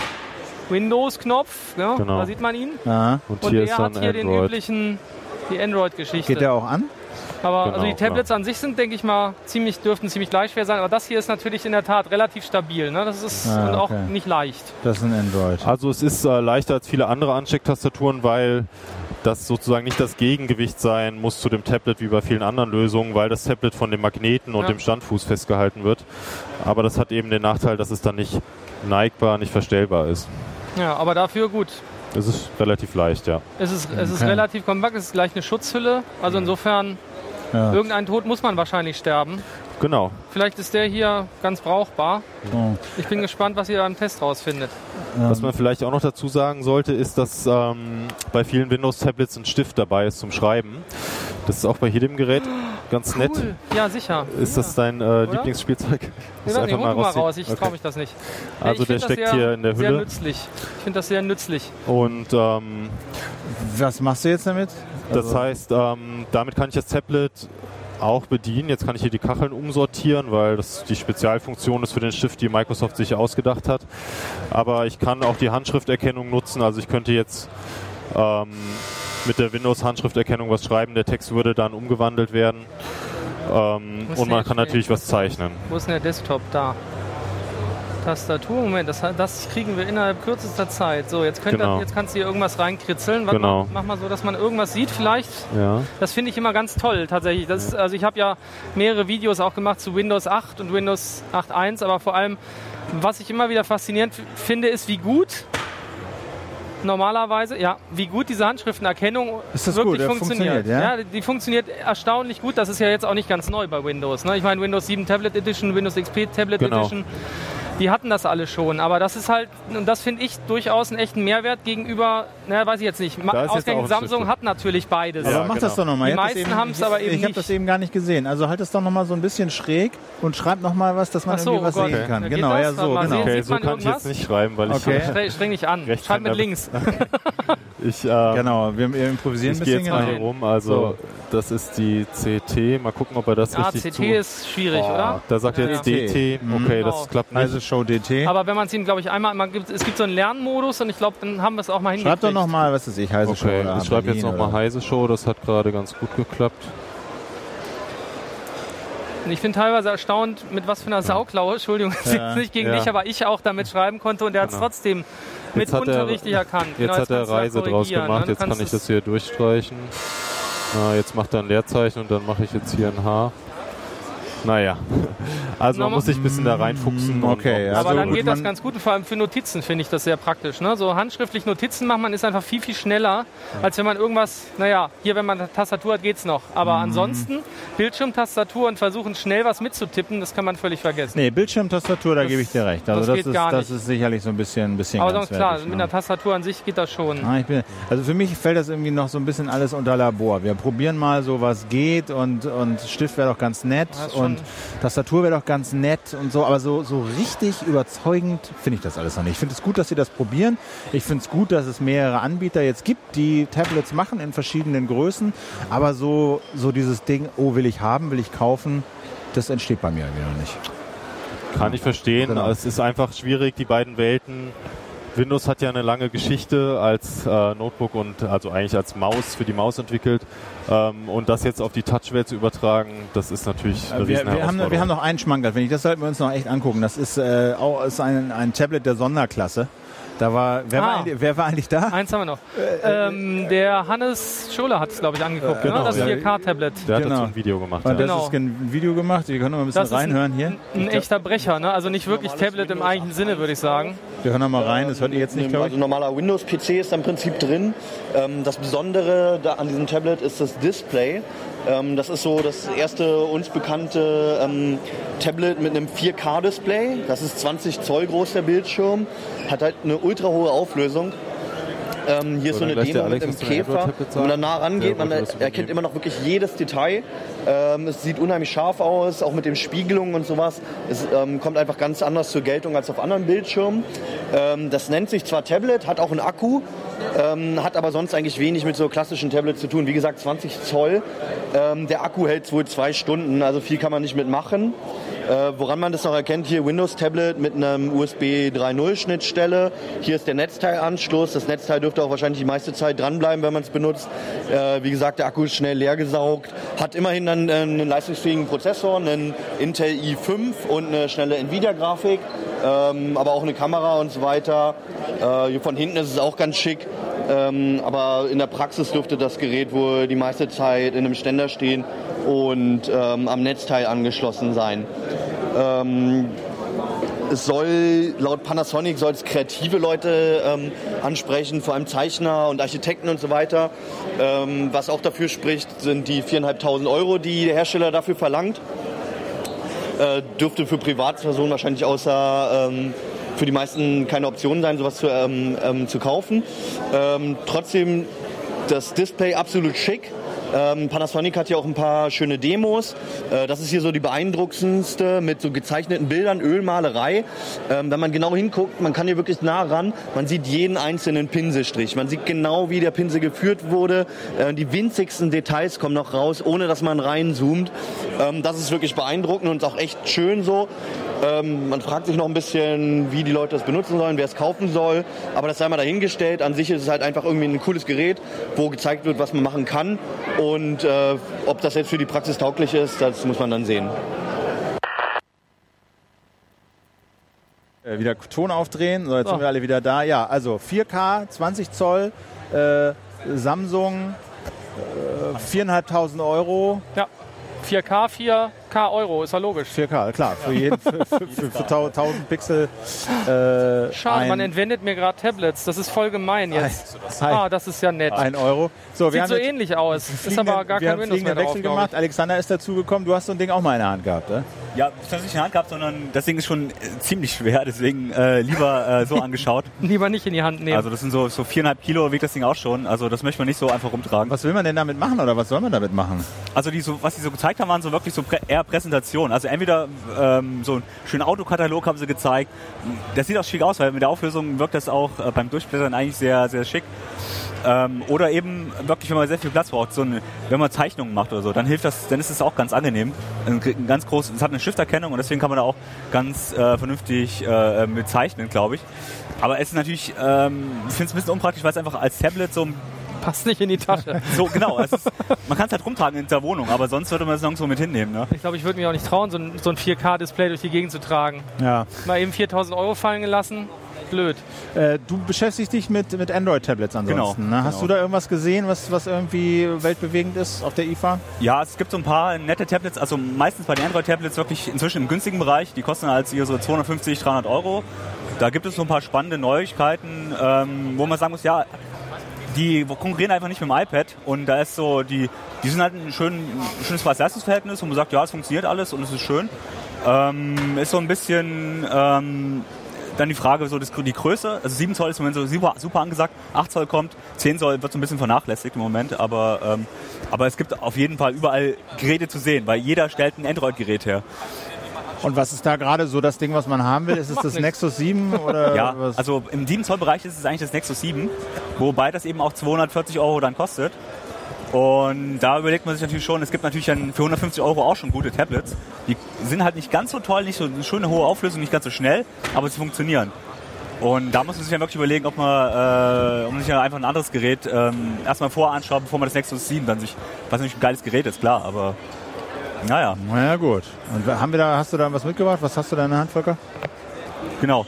Windows-Knopf, ne? Genau. da sieht man ihn. Ja. Und Und hier er ist hat hier den Android. üblichen, die Android-Geschichte. Geht der auch an? Aber Genau, also die Tablets an sich sind, denke ich mal, ziemlich, dürften ziemlich leicht schwer sein. Aber das hier ist natürlich in der Tat relativ stabil. Ne? Das ist Ah, und auch okay. nicht leicht. Das ist ein Android. Also es ist äh, leichter als viele andere Anstecktastaturen, weil das sozusagen nicht das Gegengewicht sein muss zu dem Tablet wie bei vielen anderen Lösungen, weil das Tablet von dem Magneten und Ja. dem Standfuß festgehalten wird. Aber das hat eben den Nachteil, dass es dann nicht neigbar, nicht verstellbar ist. Ja, aber dafür gut. Es ist relativ leicht, ja. Es ist, es ist Okay. relativ kompakt, es ist gleich eine Schutzhülle. Also insofern, Ja. irgendein Tod muss man wahrscheinlich sterben. Genau. Vielleicht ist der hier ganz brauchbar. Oh. Ich bin gespannt, was ihr beim Test rausfindet. Was man vielleicht auch noch dazu sagen sollte, ist, dass ähm, bei vielen Windows-Tablets ein Stift dabei ist zum Schreiben. Das ist auch bei jedem Gerät ganz nett. Cool. Ja, sicher. Ist das dein äh, Lieblingsspielzeug? Nee, nee, du mal rausziehen. raus, ich Okay. traue mich das nicht. Nee, Also ich der steckt sehr, hier in der Sehr Hülle. nützlich. Ich finde das sehr nützlich. Und ähm, Was machst du jetzt damit? das Also- heißt, ähm, damit kann ich das Tablet auch bedienen. Jetzt kann ich hier die Kacheln umsortieren, weil das die Spezialfunktion ist für den Stift, die Microsoft sich ausgedacht hat. Aber ich kann auch die Handschrifterkennung nutzen. Also ich könnte jetzt ähm, mit der Windows-Handschrifterkennung was schreiben. Der Text würde dann umgewandelt werden. Ähm, und man kann natürlich was zeichnen. Wo ist denn der Desktop? Da. Tastatur, Moment, das, das kriegen wir innerhalb kürzester Zeit. So, jetzt, könnt Genau. ihr, jetzt kannst du hier irgendwas reinkritzeln. Warte Genau. Mach mal so, dass man irgendwas sieht vielleicht. Ja. Das finde ich immer ganz toll tatsächlich. Das ist, also ich habe ja mehrere Videos auch gemacht zu Windows 8 und Windows 8.1, aber vor allem, was ich immer wieder faszinierend finde, ist, wie gut normalerweise, ja, wie gut diese Handschriftenerkennung Ist das wirklich gut? Ja, funktioniert. funktioniert, ja? die funktioniert erstaunlich gut. Das ist ja jetzt auch nicht ganz neu bei Windows. Ne? Ich meine, Windows 7 Tablet Edition, Windows XP Tablet Genau. Edition, die hatten das alle schon. Aber das ist halt, und das finde ich durchaus einen echten Mehrwert gegenüber, naja, weiß ich jetzt nicht. Ma- Da ist jetzt Ausgerechnet auch ein Samsung hat natürlich beides. Aber Ja, mach genau. das doch nochmal. Die meisten eben- haben's aber eben Ich habe nicht. das eben gar nicht gesehen. Also halt es doch nochmal so ein bisschen schräg und schreib nochmal was, dass man Ach so, irgendwie was oh Gott. sehen kann. Geht Genau, das? ja, so, Mal genau. sehen. Okay, Sieht so man kann ich irgendwas? jetzt nicht schreiben, weil Okay. ich, Streng, streng dich an. Recht Schreib mit links. ich, äh, Genau, wir, wir improvisieren ich ein gehe bisschen. jetzt mal Genau. hier rum. Also So. das ist die CT. Mal gucken, ob er das Ah, richtig CT zu... ist schwierig, oder? Da sagt er jetzt DT. DT. Mhm. Okay, Genau. das klappt nicht. Also Show DT. Aber wenn man es ihm, glaube ich, einmal, man gibt, es gibt so einen Lernmodus und ich glaube, dann haben wir es auch mal hingekriegt. Schreib doch nochmal, was ist ich, heiße Show Okay, oder ich schreibe jetzt nochmal Heise Show. Das hat gerade ganz gut geklappt. Und ich bin teilweise erstaunt, mit was für einer Sauklaue, Entschuldigung, das ist Ja, jetzt nicht gegen ja. dich, aber ich auch damit schreiben konnte und der hat es Genau. trotzdem mitunter er- richtig erkannt. Jetzt Genau, hat er Reise draus ne? gemacht. Du Jetzt kann ich das hier durchstreichen. Na, jetzt macht er ein Leerzeichen und dann mache ich jetzt hier ein H. Naja, also man muss sich ein bisschen da reinfuchsen. Okay, also aber dann gut, geht das ganz gut und vor allem für Notizen finde ich das sehr praktisch. Ne? So handschriftlich Notizen machen, man ist einfach viel, viel schneller, als wenn man irgendwas, naja, hier, wenn man eine Tastatur hat, geht's noch. Aber Mhm. ansonsten Bildschirmtastatur und versuchen schnell was mitzutippen, das kann man völlig vergessen. Nee, Bildschirmtastatur, da gebe ich dir recht. Also das das, geht ist, gar das ist sicherlich so ein bisschen, ein bisschen Aber sonst klar, grenzwertig, mit ne? einer Tastatur an sich geht das schon. Ah, ich bin, also für mich fällt das irgendwie noch so ein bisschen alles unter Labor. Wir probieren mal so, was geht und, und Stift wäre doch ganz nett und Tastatur wäre doch ganz nett und so, aber so, so richtig überzeugend finde ich das alles noch nicht. Ich finde es gut, dass sie das probieren. Ich finde es gut, dass es mehrere Anbieter jetzt gibt, die Tablets machen in verschiedenen Größen, aber so, so dieses Ding, oh, will ich haben, will ich kaufen, das entsteht bei mir irgendwie noch nicht. Kann ich verstehen. Genau. Es ist einfach schwierig, die beiden Welten. Windows hat ja eine lange Geschichte als äh, Notebook und also eigentlich als Maus für die Maus entwickelt. Ähm, und das jetzt auf die Touchwelt zu übertragen, das ist natürlich eine Wir, wir, haben, wir haben noch einen Schmankerl, finde ich. Das sollten wir uns noch echt angucken. Das ist äh, auch ist ein, ein Tablet der Sonderklasse. Da war, wer, war, Ah. eigentlich, wer war eigentlich da? Eins haben wir noch. ähm, der Hannes Scholer hat es, glaube ich, angeguckt, genau, ne? das ja. 4K-Tablet. Der hat Genau. dazu ein Video gemacht. Und ja. das Genau. ist ein Video gemacht. Wir können noch mal ein bisschen Das ist reinhören hier. Ein, ein echter Brecher, ne? also nicht wirklich Tablet im eigentlichen Sinne, würde ich sagen. Wir hören noch mal rein. Das hört ihr jetzt nicht, glaube Also ich. ein normaler Windows-PC ist im Prinzip drin. Ähm, das Besondere an diesem Tablet ist das Display. Ähm, das ist so das erste uns bekannte ähm, Tablet mit einem 4K-Display. Das ist 20 Zoll groß, der Bildschirm. Hat halt eine ultra hohe Auflösung. Ähm, hier ist So, so dann eine Demo mit einem Käfer. Wenn man da nah rangeht, man erkennt immer noch wirklich jedes Detail. Ähm, es sieht unheimlich scharf aus, auch mit den Spiegelungen und sowas. Es ähm, kommt einfach ganz anders zur Geltung als auf anderen Bildschirmen. Ähm, das nennt sich zwar Tablet, hat auch einen Akku, ähm, hat aber sonst eigentlich wenig mit so klassischen Tablets zu tun. Wie gesagt, 20 Zoll. Ähm, der Akku hält wohl zwei Stunden, also viel kann man nicht mitmachen. Äh, woran man das noch erkennt, hier Windows-Tablet mit einem USB 3.0 Schnittstelle. Hier ist der Netzteilanschluss. Das Netzteil dürfte auch wahrscheinlich die meiste Zeit dranbleiben, wenn man es benutzt. Äh, wie gesagt, der Akku ist schnell leer gesaugt. Hat immerhin dann äh, einen leistungsfähigen Prozessor, einen Intel i5 und eine schnelle Nvidia-Grafik. Ähm, aber auch eine Kamera und so weiter. Äh, von hinten ist es auch ganz schick. Ähm, aber in der Praxis dürfte das Gerät wohl die meiste Zeit in einem Ständer stehen und ähm, am Netzteil angeschlossen sein. Ähm, es soll, laut Panasonic soll es kreative Leute ähm, ansprechen, vor allem Zeichner und Architekten und so weiter. Ähm, was auch dafür spricht, sind die 4.500 Euro, die der Hersteller dafür verlangt. Äh, dürfte für Privatpersonen wahrscheinlich außer ähm, für die meisten keine Option sein, sowas zu, ähm, ähm, zu kaufen. Ähm, trotzdem das Display absolut schick. Ähm, Panasonic hat ja auch ein paar schöne Demos. Äh, das ist hier so die beeindruckendste mit so gezeichneten Bildern, Ölmalerei. Ähm, wenn man genau hinguckt, man kann hier wirklich nah ran. Man sieht jeden einzelnen Pinselstrich. Man sieht genau, wie der Pinsel geführt wurde. Äh, die winzigsten Details kommen noch raus, ohne dass man reinzoomt. Ähm, das ist wirklich beeindruckend und auch echt schön so. Ähm, man fragt sich noch ein bisschen, wie die Leute das benutzen sollen, wer es kaufen soll. Aber das sei mal dahingestellt. An sich ist es halt einfach irgendwie ein cooles Gerät, wo gezeigt wird, was man machen kann. Und äh, ob das jetzt für die Praxis tauglich ist, das muss man dann sehen. Äh, wieder Ton aufdrehen. So, jetzt So. sind wir alle wieder da. Ja, also 4K, 20 Zoll, äh, Samsung, äh, 4.500 Euro. Ja. 4K, 4K 4K Euro, ist ja logisch. 4K, klar. Für, jeden, für, für, für, für 1000 Pixel. Äh, Schade, ein, man entwendet mir gerade Tablets. Das ist voll gemein jetzt. Hi. Ah, das ist ja nett. ein Euro. So, wir Sieht haben so ähnlich aus. Ist aber gar wir kein haben Windows mehr drauf, Wechsel glaub gemacht. Alexander ist dazugekommen. Du hast so ein Ding auch mal in der Hand gehabt, ne? Ja, ich habe es nicht in der Hand gehabt, sondern das Ding ist schon äh, ziemlich schwer, deswegen äh, lieber äh, so angeschaut. Lieber nicht in die Hand nehmen. Also das sind so, so viereinhalb Kilo wiegt das Ding auch schon. Also das möchte man nicht so einfach rumtragen. Was will man denn damit machen oder was soll man damit machen? Also die so, was die so gezeigt haben, waren so wirklich so eher Präsentationen. Also entweder ähm, so einen schönen Autokatalog haben sie gezeigt. Das sieht auch schick aus, weil mit der Auflösung wirkt das auch äh, beim Durchblättern eigentlich sehr, sehr schick. Ähm, oder eben wirklich, wenn man sehr viel Platz braucht, so eine, wenn man Zeichnungen macht oder so, dann hilft das, dann ist es auch ganz angenehm. Ein, ein ganz groß, es hat eine Schrifterkennung und deswegen kann man da auch ganz äh, vernünftig äh, mit zeichnen, glaube ich. Aber es ist natürlich, ähm, ich finde es ein bisschen unpraktisch, weil es einfach als Tablet so Passt nicht in die Tasche. so, genau. Es ist, man kann es halt rumtragen in der Wohnung, aber sonst würde man es nirgendwo mit hinnehmen. Ne? Ich glaube, ich würde mich auch nicht trauen, so ein, so ein 4K-Display durch die Gegend zu tragen. Ja. Mal eben 4000 Euro fallen gelassen. Blöd. Äh, du beschäftigst dich mit, mit Android-Tablets ansonsten. Genau, ne? Hast genau. du da irgendwas gesehen, was, was irgendwie weltbewegend ist auf der IFA? Ja, es gibt so ein paar nette Tablets, also meistens bei den Android-Tablets wirklich inzwischen im günstigen Bereich. Die kosten als hier so 250, 300 Euro. Da gibt es so ein paar spannende Neuigkeiten, ähm, wo man sagen muss, ja, die konkurrieren einfach nicht mit dem iPad und da ist so, die, die sind halt ein, schön, ein schönes Preis-Leistungsverhältnis und man sagt, ja, es funktioniert alles und es ist schön. Ähm, ist so ein bisschen ähm, dann die Frage, so das, die Größe, also 7 Zoll ist im Moment so super, super angesagt, 8 Zoll kommt, 10 Zoll wird so ein bisschen vernachlässigt im Moment, aber, ähm, aber es gibt auf jeden Fall überall Geräte zu sehen, weil jeder stellt ein Android-Gerät her. Und was ist da gerade so das Ding, was man haben will? Ist es das. Nexus 7 oder Ja, was? also im 7 Zoll Bereich ist es eigentlich das Nexus 7, wobei das eben auch 240 Euro dann kostet. Und da überlegt man sich natürlich schon, es gibt natürlich dann für 150 Euro auch schon gute Tablets. Die sind halt nicht ganz so toll, nicht so eine schöne hohe Auflösung, nicht ganz so schnell, aber sie funktionieren. Und da muss man sich ja wirklich überlegen, ob man, äh, ob man sich ja einfach ein anderes Gerät ähm, erstmal voranschaut, bevor man das Nexus 7 dann sich, was natürlich ein geiles Gerät ist, klar, aber naja, Na ja, gut. Und haben wir da, hast du da was mitgebracht? Was hast du da in der Hand, Volker? genau.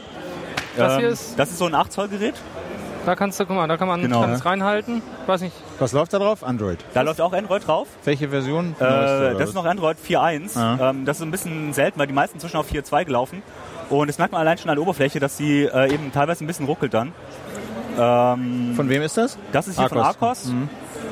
Das hier Ähm, ist- das ist so ein 8 Zoll Gerät. Da kannst du, guck mal, da kann man Genau. es reinhalten. Weiß nicht, Was läuft da drauf? Android. Da läuft auch Android drauf. Welche Version? Äh, das ist was? noch Android 4.1. Ah. Ähm, das ist ein bisschen selten, weil die meisten inzwischen auf 4.2 gelaufen. Und das merkt man allein schon an der Oberfläche, dass sie äh, eben teilweise ein bisschen ruckelt dann. Ähm, Von wem ist das? das ist hier von Arcos. Arcos.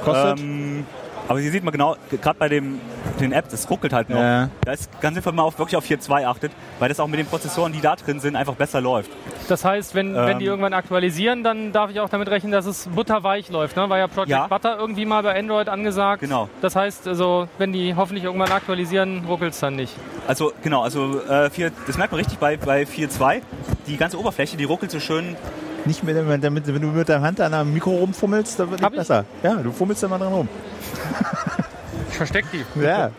Kostet? Ähm, aber hier sieht man genau, gerade bei dem, den App, das ruckelt halt noch. Ja. Da ist ganz sinnvoll, wenn man auf, wirklich auf 4.2 achtet, weil das auch mit den Prozessoren, die da drin sind, einfach besser läuft. Das heißt, wenn, wenn die Ähm. irgendwann aktualisieren, dann darf ich auch damit rechnen, dass es butterweich läuft. Ne? War ja Project Ja. Butter irgendwie mal bei Android angesagt. Genau. Das heißt, also, wenn die hoffentlich irgendwann aktualisieren, ruckelt es dann nicht. Also genau, also äh, 4, das merkt man richtig bei, bei 4.2. Die ganze Oberfläche, die ruckelt so schön Nicht mit, dem- damit, wenn du mit der Hand an einem Mikro rumfummelst, dann wird Hab nicht ich? besser. Ja, du fummelst immer dran rum. Ich versteck die. Ja.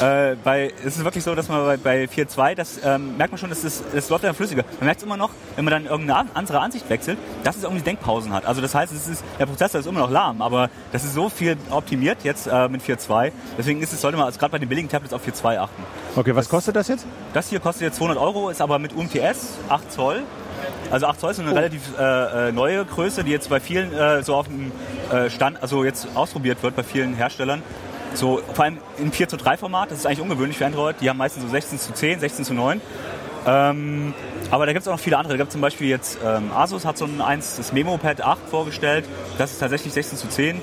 Äh, bei, es ist wirklich so, dass man bei, bei 4.2, das ähm, merkt man schon, dass das, das läuft dann flüssiger. Man merkt es immer noch, wenn man dann irgendeine an- andere Ansicht wechselt, dass es irgendwie Denkpausen hat. Also das heißt, es ist, der Prozessor ist immer noch lahm, aber das ist so viel optimiert jetzt äh, mit 4.2. Deswegen ist es, sollte man also gerade bei den billigen Tablets auf 4.2 achten. Okay, was kostet das jetzt? Das hier kostet jetzt 200 Euro, ist aber mit UMTS 8 Zoll. Also 8 Zoll ist eine relativ äh, äh, neue Größe, die jetzt bei vielen äh, so auf dem äh, Stand, also jetzt ausprobiert wird bei vielen Herstellern. So, vor allem im 4 zu 3 Format, das ist eigentlich ungewöhnlich für Android. Die haben meistens so 16 zu 10, 16 zu 9. Ähm, aber da gibt es auch noch viele andere. Da gibt zum Beispiel jetzt ähm, Asus hat so ein eins, das MemoPad 8 vorgestellt. Das ist tatsächlich 16 zu 10.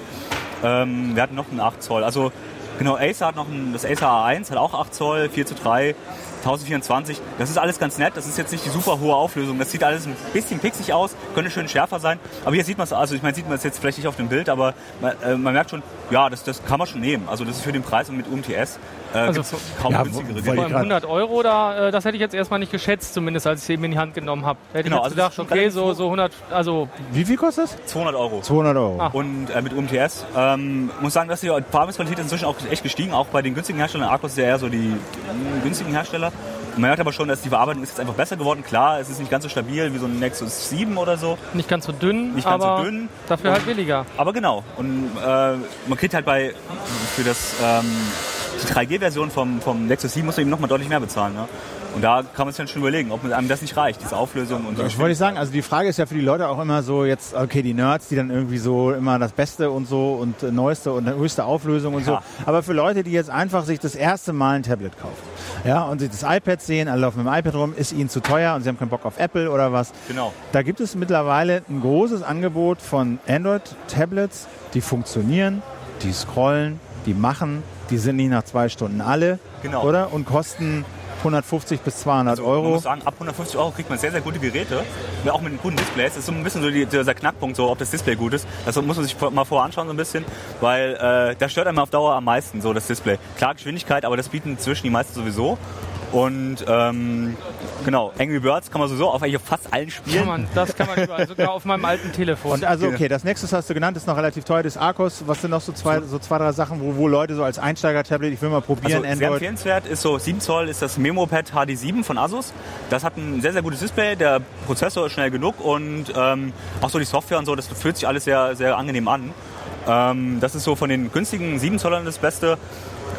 Ähm, wir hatten noch einen 8 Zoll. Also genau, Acer hat noch ein, das Acer A1, hat auch 8 Zoll, 4 zu 3. 1024, das ist alles ganz nett, das ist jetzt nicht die super hohe Auflösung, das sieht alles ein bisschen pixig aus, könnte schön schärfer sein, aber hier sieht man es, also ich meine, sieht man es jetzt vielleicht nicht auf dem Bild, aber man, äh, man merkt schon, ja, das, das kann man schon nehmen, also das ist für den Preis und mit UMTS äh, Also kaum Ja, günstigere wo- Vor wollte Geräte. allem 100 Euro, da, äh, das hätte ich jetzt erstmal nicht geschätzt, zumindest als ich es eben in die Hand genommen habe. Hätte Genau, ich also jetzt ist gedacht, schon okay, so, so 100, also Wie viel kostet das? 200 Euro. 200 Euro. Ah. Und äh, mit UMTS ähm, muss sagen, dass die Verarbeitungsqualität ist inzwischen auch echt gestiegen, auch bei den günstigen Herstellern. Arcos ist ja eher so die günstigen Hersteller. Und man merkt aber schon, dass die Verarbeitung ist jetzt einfach besser geworden. Klar, es ist nicht ganz so stabil wie so ein Nexus 7 oder so, nicht ganz so dünn, Nicht ganz so aber dünn. dafür halt billiger. aber genau. Und äh, man kriegt halt bei für das ähm, die 3G-Version vom, vom Nexus 7 muss man eben nochmal deutlich mehr bezahlen. Ne? Und da kann man sich dann schon überlegen, ob einem das nicht reicht, diese Auflösung und so. Ich wollte nicht sagen, also die Frage ist ja für die Leute auch immer so jetzt, okay, die Nerds, die dann irgendwie so immer das Beste und so und äh, neueste und höchste Auflösung und Ja. so. Aber für Leute, die jetzt einfach sich das erste Mal ein Tablet kaufen, ja, und sich das iPad sehen, alle laufen mit dem iPad rum, ist ihnen zu teuer und sie haben keinen Bock auf Apple oder was. Genau. Da gibt es mittlerweile ein großes Angebot von Android-Tablets, die funktionieren, die scrollen, die machen, die sind nicht nach zwei Stunden alle, Genau. oder? Und kosten 150 bis 200 Also, Man Euro. muss sagen, ab 150 Euro kriegt man sehr, sehr gute Geräte. Auch mit guten Displays. Das ist so ein bisschen so die, dieser Knackpunkt, so, ob das Display gut ist. Das muss man sich mal vorher anschauen so ein bisschen, weil äh, das stört einem auf Dauer am meisten, so das Display. Klar, Geschwindigkeit, aber das bieten inzwischen die meisten sowieso. Und ähm, genau, Angry Birds kann man sowieso auf eigentlich auf fast allen Spielen. Kann man, das kann man überall, sogar auf meinem alten Telefon. Und also okay, das nächste hast du genannt, ist noch relativ teuer, das Arcos. Was sind noch so zwei, so zwei drei Sachen, wo, wo Leute so als Einsteiger-Tablet, ich will mal Also probieren, sehr Android. empfehlenswert ist so 7 Zoll ist das MemoPad HD7 von Asus. Das hat ein sehr, sehr gutes Display, der Prozessor ist schnell genug und ähm, auch so die Software und so, das fühlt sich alles sehr, sehr angenehm an. Ähm, das ist so von den günstigen 7 Zollern das Beste.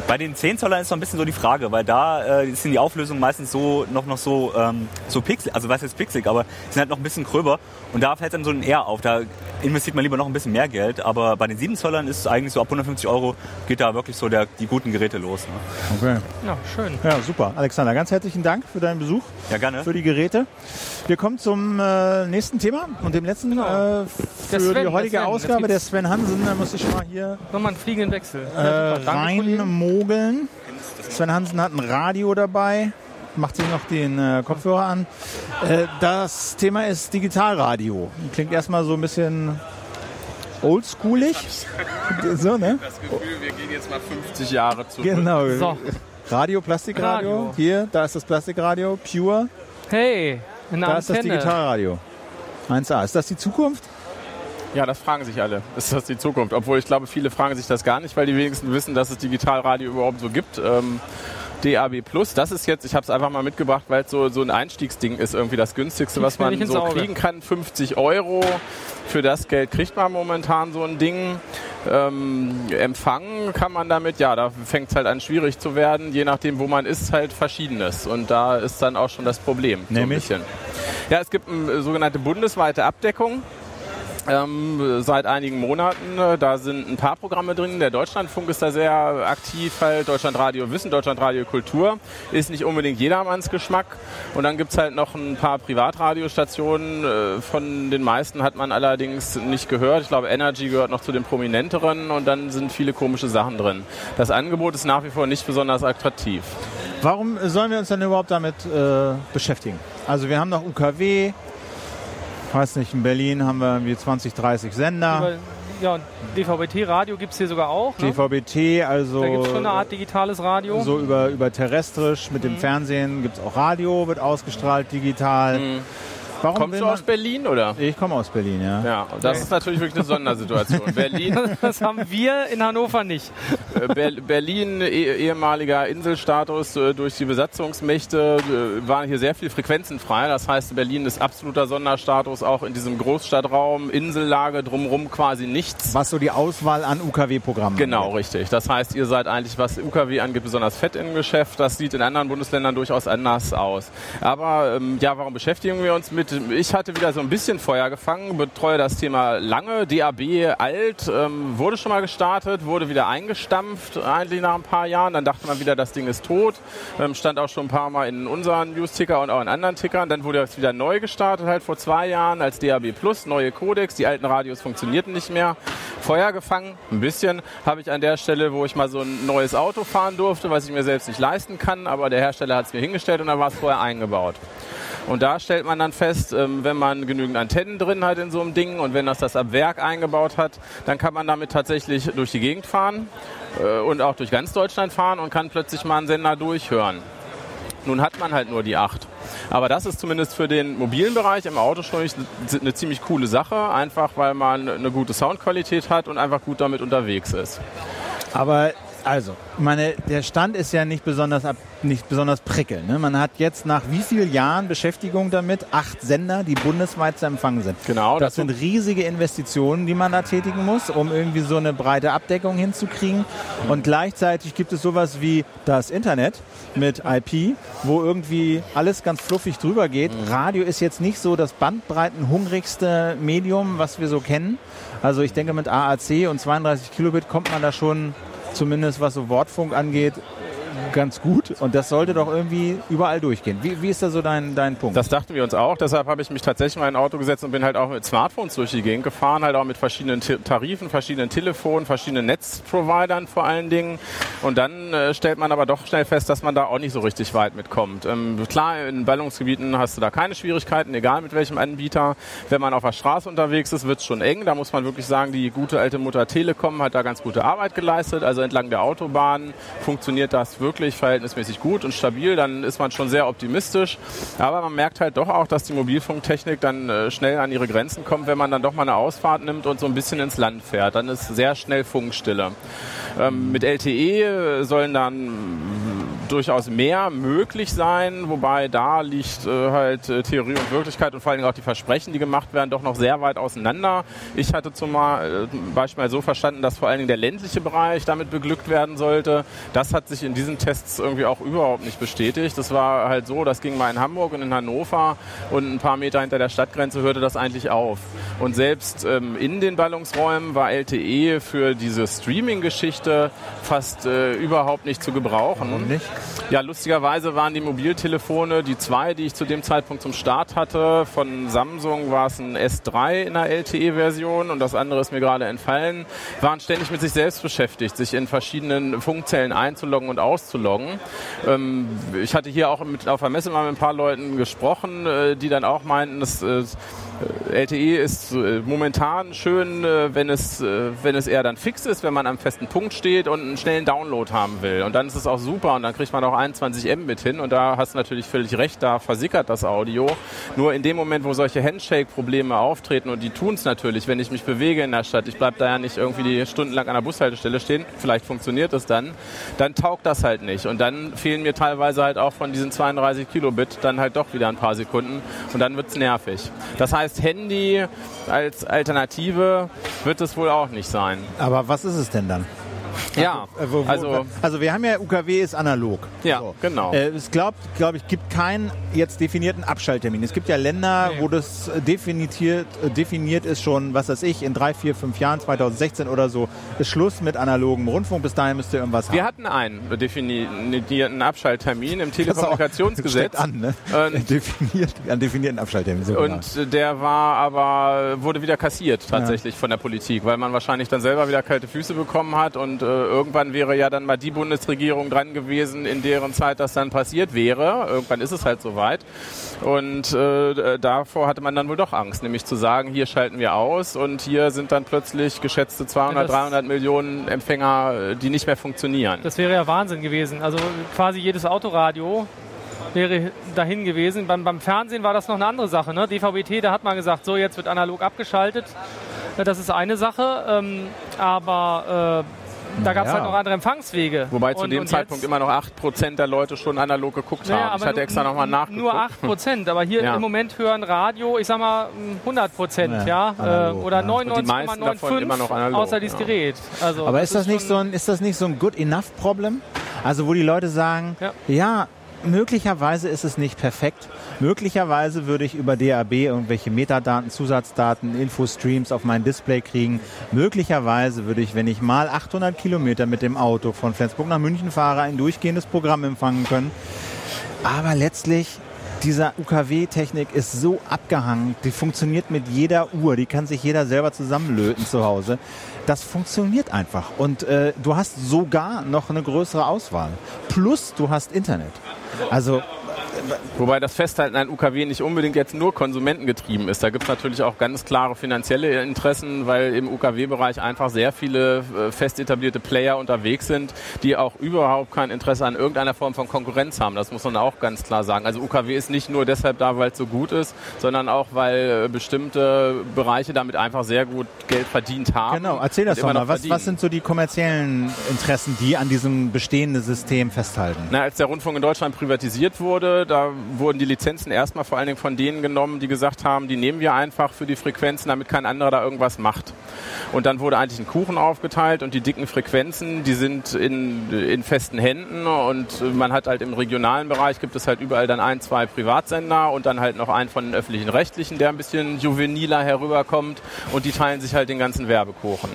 Bei den 10 Zollern ist so ein bisschen so die Frage, weil da äh, sind die Auflösungen meistens so noch, noch so, ähm, so pixel, also was jetzt pixelig, aber sind halt noch ein bisschen gröber und da fällt dann so ein R auf. Da investiert man lieber noch ein bisschen mehr Geld, aber bei den 7 Zollern ist es eigentlich so ab 150 Euro geht da wirklich so der, die guten Geräte los. Ne? Okay. ja, schön. Ja, super. Alexander, ganz herzlichen Dank für deinen Besuch, Ja, gerne. für die Geräte. Wir kommen zum äh, nächsten Thema und dem letzten Genau. äh, für Sven, die heutige Ausgabe. Der Sven Hansen, da muss ich mal hier Nochmal einen fliegenden Wechsel. äh, Ja, reinmogeln. Sven Hansen hat ein Radio dabei, macht sich noch den äh, Kopfhörer an. Äh, das Thema ist Digitalradio. Klingt erstmal so ein bisschen oldschoolig. so, ne? Das Gefühl, wir gehen jetzt mal 50 Jahre zurück. Genau. So. Radio, Plastikradio. Radio. Hier, da ist das Plastikradio. Pure. Hey, eine Da ist das Antenne. Digitalradio. 1A. Ist das die Zukunft? Ja, das fragen sich alle. Ist das die Zukunft? Obwohl ich glaube, viele fragen sich das gar nicht, weil die wenigsten wissen, dass es Digitalradio überhaupt so gibt. Ähm, DAB Plus, das ist jetzt, ich habe es einfach mal mitgebracht, weil es so, so ein Einstiegsding ist, irgendwie das günstigste, was man so kriegen kann. 50 Euro. Für das Geld kriegt man momentan so ein Ding. Ähm, empfangen kann man damit, ja, da fängt es halt an schwierig zu werden. Je nachdem, wo man ist, halt verschiedenes. Und da ist dann auch schon das Problem. So Nämlich? bisschen. Ja, es gibt eine sogenannte bundesweite Abdeckung. Ähm, seit einigen Monaten. Äh, Da sind ein paar Programme drin. Der Deutschlandfunk ist da sehr aktiv, halt Deutschlandradio Wissen, Deutschlandradio Kultur. Ist nicht unbedingt jedermanns Geschmack. Und dann gibt's halt noch ein paar Privatradiostationen. Äh, Von den meisten hat man allerdings nicht gehört. Ich glaube, Energy gehört noch zu den prominenteren und dann sind viele komische Sachen drin. Das Angebot ist nach wie vor nicht besonders attraktiv. Warum sollen wir uns denn überhaupt damit äh, beschäftigen? Also wir haben noch UKW, weiß nicht, in Berlin haben wir irgendwie 20, 30 Sender, Über- Ja, und DVB-T-Radio gibt es hier sogar auch. Ne? DVB-T, also Da gibt es schon eine Art digitales Radio. so über, über terrestrisch, mit Mhm. dem Fernsehen gibt es auch Radio, wird ausgestrahlt digital. Warum. Kommst du aus Berlin oder? Ich komme aus Berlin, ja. Ja, das ist natürlich wirklich eine Sondersituation. Berlin, Das haben wir in Hannover nicht. äh, Ber Berlin eh ehemaliger Inselstatus äh, durch die Besatzungsmächte, äh, waren hier sehr viele Frequenzen frei. Das heißt, Berlin ist absoluter Sonderstatus, auch in diesem Großstadtraum, Insellage, drumherum quasi nichts. Was so die Auswahl an UKW-Programmen Genau, angeht. richtig. Das heißt, ihr seid eigentlich, was UKW angeht, besonders fett im Geschäft. Das sieht in anderen Bundesländern durchaus anders aus. Aber ähm, ja, warum beschäftigen wir uns mit? Ich hatte wieder so ein bisschen Feuer gefangen, betreue das Thema lange. DAB alt, ähm, wurde schon mal gestartet, wurde wieder eingestampft, eigentlich nach ein paar Jahren. Dann dachte man wieder, das Ding ist tot. Ähm, stand auch schon ein paar Mal in unseren News-Ticker und auch in anderen Tickern. Dann wurde es wieder neu gestartet, halt vor zwei Jahren als DAB Plus, neue Codex. Die alten Radios funktionierten nicht mehr. Feuer gefangen, ein bisschen, habe ich an der Stelle, wo ich mal so ein neues Auto fahren durfte, was ich mir selbst nicht leisten kann, aber der Hersteller hat es mir hingestellt und dann war es vorher eingebaut. Und da stellt man dann fest, ähm, wenn man genügend Antennen drin hat in so einem Ding und wenn das das ab Werk eingebaut hat, dann kann man damit tatsächlich durch die Gegend fahren äh, und auch durch ganz Deutschland fahren und kann plötzlich mal einen Sender durchhören. Nun hat man halt nur die acht. Aber das ist zumindest für den mobilen Bereich im Auto schon eine ziemlich coole Sache, einfach weil man eine gute Soundqualität hat und einfach gut damit unterwegs ist. Aber Also, meine, der Stand ist ja nicht besonders, ab, nicht besonders prickelnd. Ne? Man hat jetzt nach wie vielen Jahren Beschäftigung damit acht Sender, die bundesweit zu empfangen sind. Genau, Das das sind riesige Investitionen, die man da tätigen muss, um irgendwie so eine breite Abdeckung hinzukriegen. Und gleichzeitig gibt es sowas wie das Internet mit IP, wo irgendwie alles ganz fluffig drüber geht. Radio ist jetzt nicht so das bandbreitenhungrigste Medium, was wir so kennen. Also ich denke, mit AAC und 32 Kilobit kommt man da schon, zumindest was so Wortfunk angeht, ganz gut. Und das sollte doch irgendwie überall durchgehen. Wie, wie ist da so dein, dein Punkt? Das dachten wir uns auch. Deshalb habe ich mich tatsächlich mal in ein Auto gesetzt und bin halt auch mit Smartphones durch die Gegend gefahren, halt auch mit verschiedenen Tarifen, verschiedenen Telefonen, verschiedenen Netzprovidern vor allen Dingen. Und dann äh, stellt man aber doch schnell fest, dass man da auch nicht so richtig weit mitkommt. Ähm, klar, in Ballungsgebieten hast du da keine Schwierigkeiten, egal mit welchem Anbieter. Wenn man auf der Straße unterwegs ist, wird es schon eng. Da muss man wirklich sagen, die gute alte Mutter Telekom hat da ganz gute Arbeit geleistet. Also entlang der Autobahn funktioniert das wirklich verhältnismäßig gut und stabil. Dann ist man schon sehr optimistisch. Aber man merkt halt doch auch, dass die Mobilfunktechnik dann äh, schnell an ihre Grenzen kommt, wenn man dann doch mal eine Ausfahrt nimmt und so ein bisschen ins Land fährt. Dann ist sehr schnell Funkstille. Ähm, mit LTE sollen dann durchaus mehr möglich sein, wobei da liegt äh, halt äh, Theorie und Wirklichkeit und vor allen Dingen auch die Versprechen, die gemacht werden, doch noch sehr weit auseinander. Ich hatte zum äh, Beispiel so verstanden, dass vor allen Dingen der ländliche Bereich damit beglückt werden sollte. Das hat sich in diesen Tests irgendwie auch überhaupt nicht bestätigt. Das war halt so, das ging mal in Hamburg und in Hannover und ein paar Meter hinter der Stadtgrenze hörte das eigentlich auf. Und selbst ähm, in den Ballungsräumen war LTE für diese Streaming-Geschichte fast äh, überhaupt nicht zu gebrauchen. Warum nicht? Ja, lustigerweise waren die Mobiltelefone, die zwei, die ich zu dem Zeitpunkt zum Start hatte, von Samsung war es ein S3 in der LTE-Version und das andere ist mir gerade entfallen, waren ständig mit sich selbst beschäftigt, sich in verschiedenen Funkzellen einzuloggen und auszuloggen. Ähm, ich hatte hier auch mit, auf der Messe mal mit ein paar Leuten gesprochen, äh, die dann auch meinten, dass äh, LTE ist äh, momentan schön, äh, wenn es, äh, wenn es eher dann fix ist, wenn man am festen Punkt steht und einen schnellen Download haben will. Und dann ist es auch super und dann kriegt man auch 21 Mbit hin und da hast du natürlich völlig recht, da versickert das Audio. Nur in dem Moment, wo solche Handshake-Probleme auftreten und die tun es natürlich, wenn ich mich bewege in der Stadt, ich bleib da ja nicht irgendwie die stundenlang an der Bushaltestelle stehen, vielleicht funktioniert es dann, dann taugt das halt nicht. Und dann fehlen mir teilweise halt auch von diesen 32 Kilobit dann halt doch wieder ein paar Sekunden und dann wird's nervig. Das heißt, Handy als Alternative wird es wohl auch nicht sein. Aber was ist es denn dann? Ja, wo, also also wir haben ja UKW ist analog. Ja, genau. Äh, es glaubt, glaube ich, gibt keinen jetzt definierten Abschalttermin. Es gibt ja Länder, wo das äh, definiert, äh, definiert ist schon, was weiß ich, in drei, vier, fünf Jahren, 2016 oder so, ist Schluss mit analogem Rundfunk. Bis dahin müsst ihr irgendwas wir haben. hatten einen definierten Abschalttermin im Telekommunikationsgesetz. an, ne? Und- Definiert, einen definierten Abschalttermin. So genau. Und äh, der war aber, wurde wieder kassiert tatsächlich von der Politik, weil man wahrscheinlich dann selber wieder kalte Füße bekommen hat und äh, irgendwann wäre ja dann mal die Bundesregierung dran gewesen, in deren Zeit das dann passiert wäre. Irgendwann ist es halt soweit. Und äh, davor hatte man dann wohl doch Angst, nämlich zu sagen, hier schalten wir aus und hier sind dann plötzlich geschätzte 200, Ja, das- 300 Millionen Empfänger, äh, die nicht mehr funktionieren. Das wäre ja Wahnsinn gewesen. Also quasi jedes Autoradio wäre dahin gewesen. Beim, beim Fernsehen war das noch eine andere Sache. Ne? DVB-T, da hat man gesagt, so jetzt wird analog abgeschaltet. Ja, Das ist eine Sache, ähm, aber äh, da gab es Ja. halt noch andere Empfangswege. Wobei zu Und- dem und Zeitpunkt immer noch 8% der Leute schon analog geguckt Naja, haben. Ich aber hatte extra nur- nochmal nachgeguckt. Nur 8 Prozent, aber hier Ja. im Moment hören Radio, ich sag mal 100 Prozent, Ja, ja, analog, äh, oder ja. Und die meisten davon immer noch 99,95 analog, außer dieses ja. Gerät. Also Aber ist das, nicht schon- so ein, ist das nicht so ein good enough Problem? Also wo die Leute sagen, Ja. Möglicherweise ist es nicht perfekt. Möglicherweise würde ich über DAB irgendwelche Metadaten, Zusatzdaten, Infostreams auf mein Display kriegen. Möglicherweise würde ich, wenn ich mal 800 Kilometer mit dem Auto von Flensburg nach München fahre, ein durchgehendes Programm empfangen können. Aber letztlich, dieser UKW-Technik ist so abgehangen, die funktioniert mit jeder Uhr, die kann sich jeder selber zusammenlöten zu Hause. Das funktioniert einfach. Und äh, du hast sogar noch eine größere Auswahl. Plus du hast Internet. Also Wobei das Festhalten an UKW nicht unbedingt jetzt nur konsumentengetrieben ist. Da gibt es natürlich auch ganz klare finanzielle Interessen, weil im UKW-Bereich einfach sehr viele äh, fest etablierte Player unterwegs sind, die auch überhaupt kein Interesse an irgendeiner Form von Konkurrenz haben. Das muss man auch ganz klar sagen. Also UKW ist nicht nur deshalb da, weil es so gut ist, sondern auch, weil äh, bestimmte Bereiche damit einfach sehr gut Geld verdient haben. Genau, erzähl das doch mal. Was, was sind so die kommerziellen Interessen, die an diesem bestehenden System festhalten? Na, als der Rundfunk in Deutschland privatisiert wurde, da wurden die Lizenzen erstmal vor allen Dingen von denen genommen, die gesagt haben, die nehmen wir einfach für die Frequenzen, damit kein anderer da irgendwas macht. Und dann wurde eigentlich ein Kuchen aufgeteilt und die dicken Frequenzen, die sind in, in festen Händen und man hat halt im regionalen Bereich gibt es halt überall dann ein, zwei Privatsender und dann halt noch einen von den öffentlichen Rechtlichen, der ein bisschen juveniler herüberkommt und die teilen sich halt den ganzen Werbekuchen.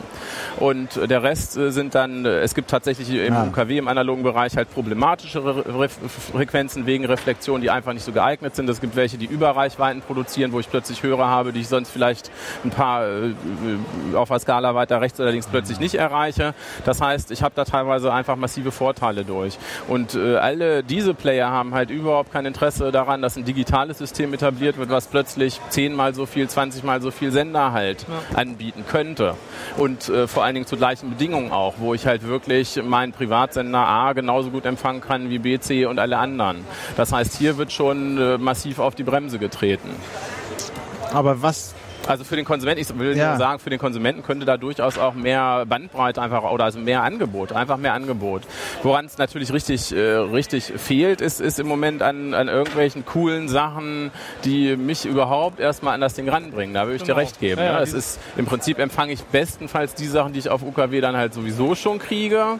Und der Rest äh, sind dann, äh, es gibt tatsächlich im Ah. UKW, im analogen Bereich halt problematischere Re Frequenzen wegen Reflexion, die einfach nicht so geeignet sind. Es gibt welche, die Überreichweiten produzieren, wo ich plötzlich Hörer habe, die ich sonst vielleicht ein paar äh, auf der Skala weiter rechts oder links plötzlich nicht erreiche. Das heißt, ich habe da teilweise einfach massive Vorteile durch. Und äh, alle diese Player haben halt überhaupt kein Interesse daran, dass ein digitales System etabliert wird, was plötzlich zehnmal so viel, 20 mal so viel Sender halt anbieten könnte. Und äh, vor allen Dingen zu gleichen Bedingungen auch, wo ich halt wirklich meinen Privatsender A genauso gut empfangen kann wie B, C und alle anderen. Das heißt, hier wird schon äh, massiv auf die Bremse getreten. Aber was Also für den Konsumenten, ich will Ja. sagen, für den Konsumenten könnte da durchaus auch mehr Bandbreite einfach oder also mehr Angebot, einfach mehr Angebot. Woran es natürlich richtig, äh, richtig fehlt, ist, ist im Moment an, an irgendwelchen coolen Sachen, die mich überhaupt erstmal an das Ding ranbringen. Da würde ich dir Genau. recht geben. Ja, ja, ne? Es dieses- ist im Prinzip empfange ich bestenfalls die Sachen, die ich auf UKW dann halt sowieso schon kriege.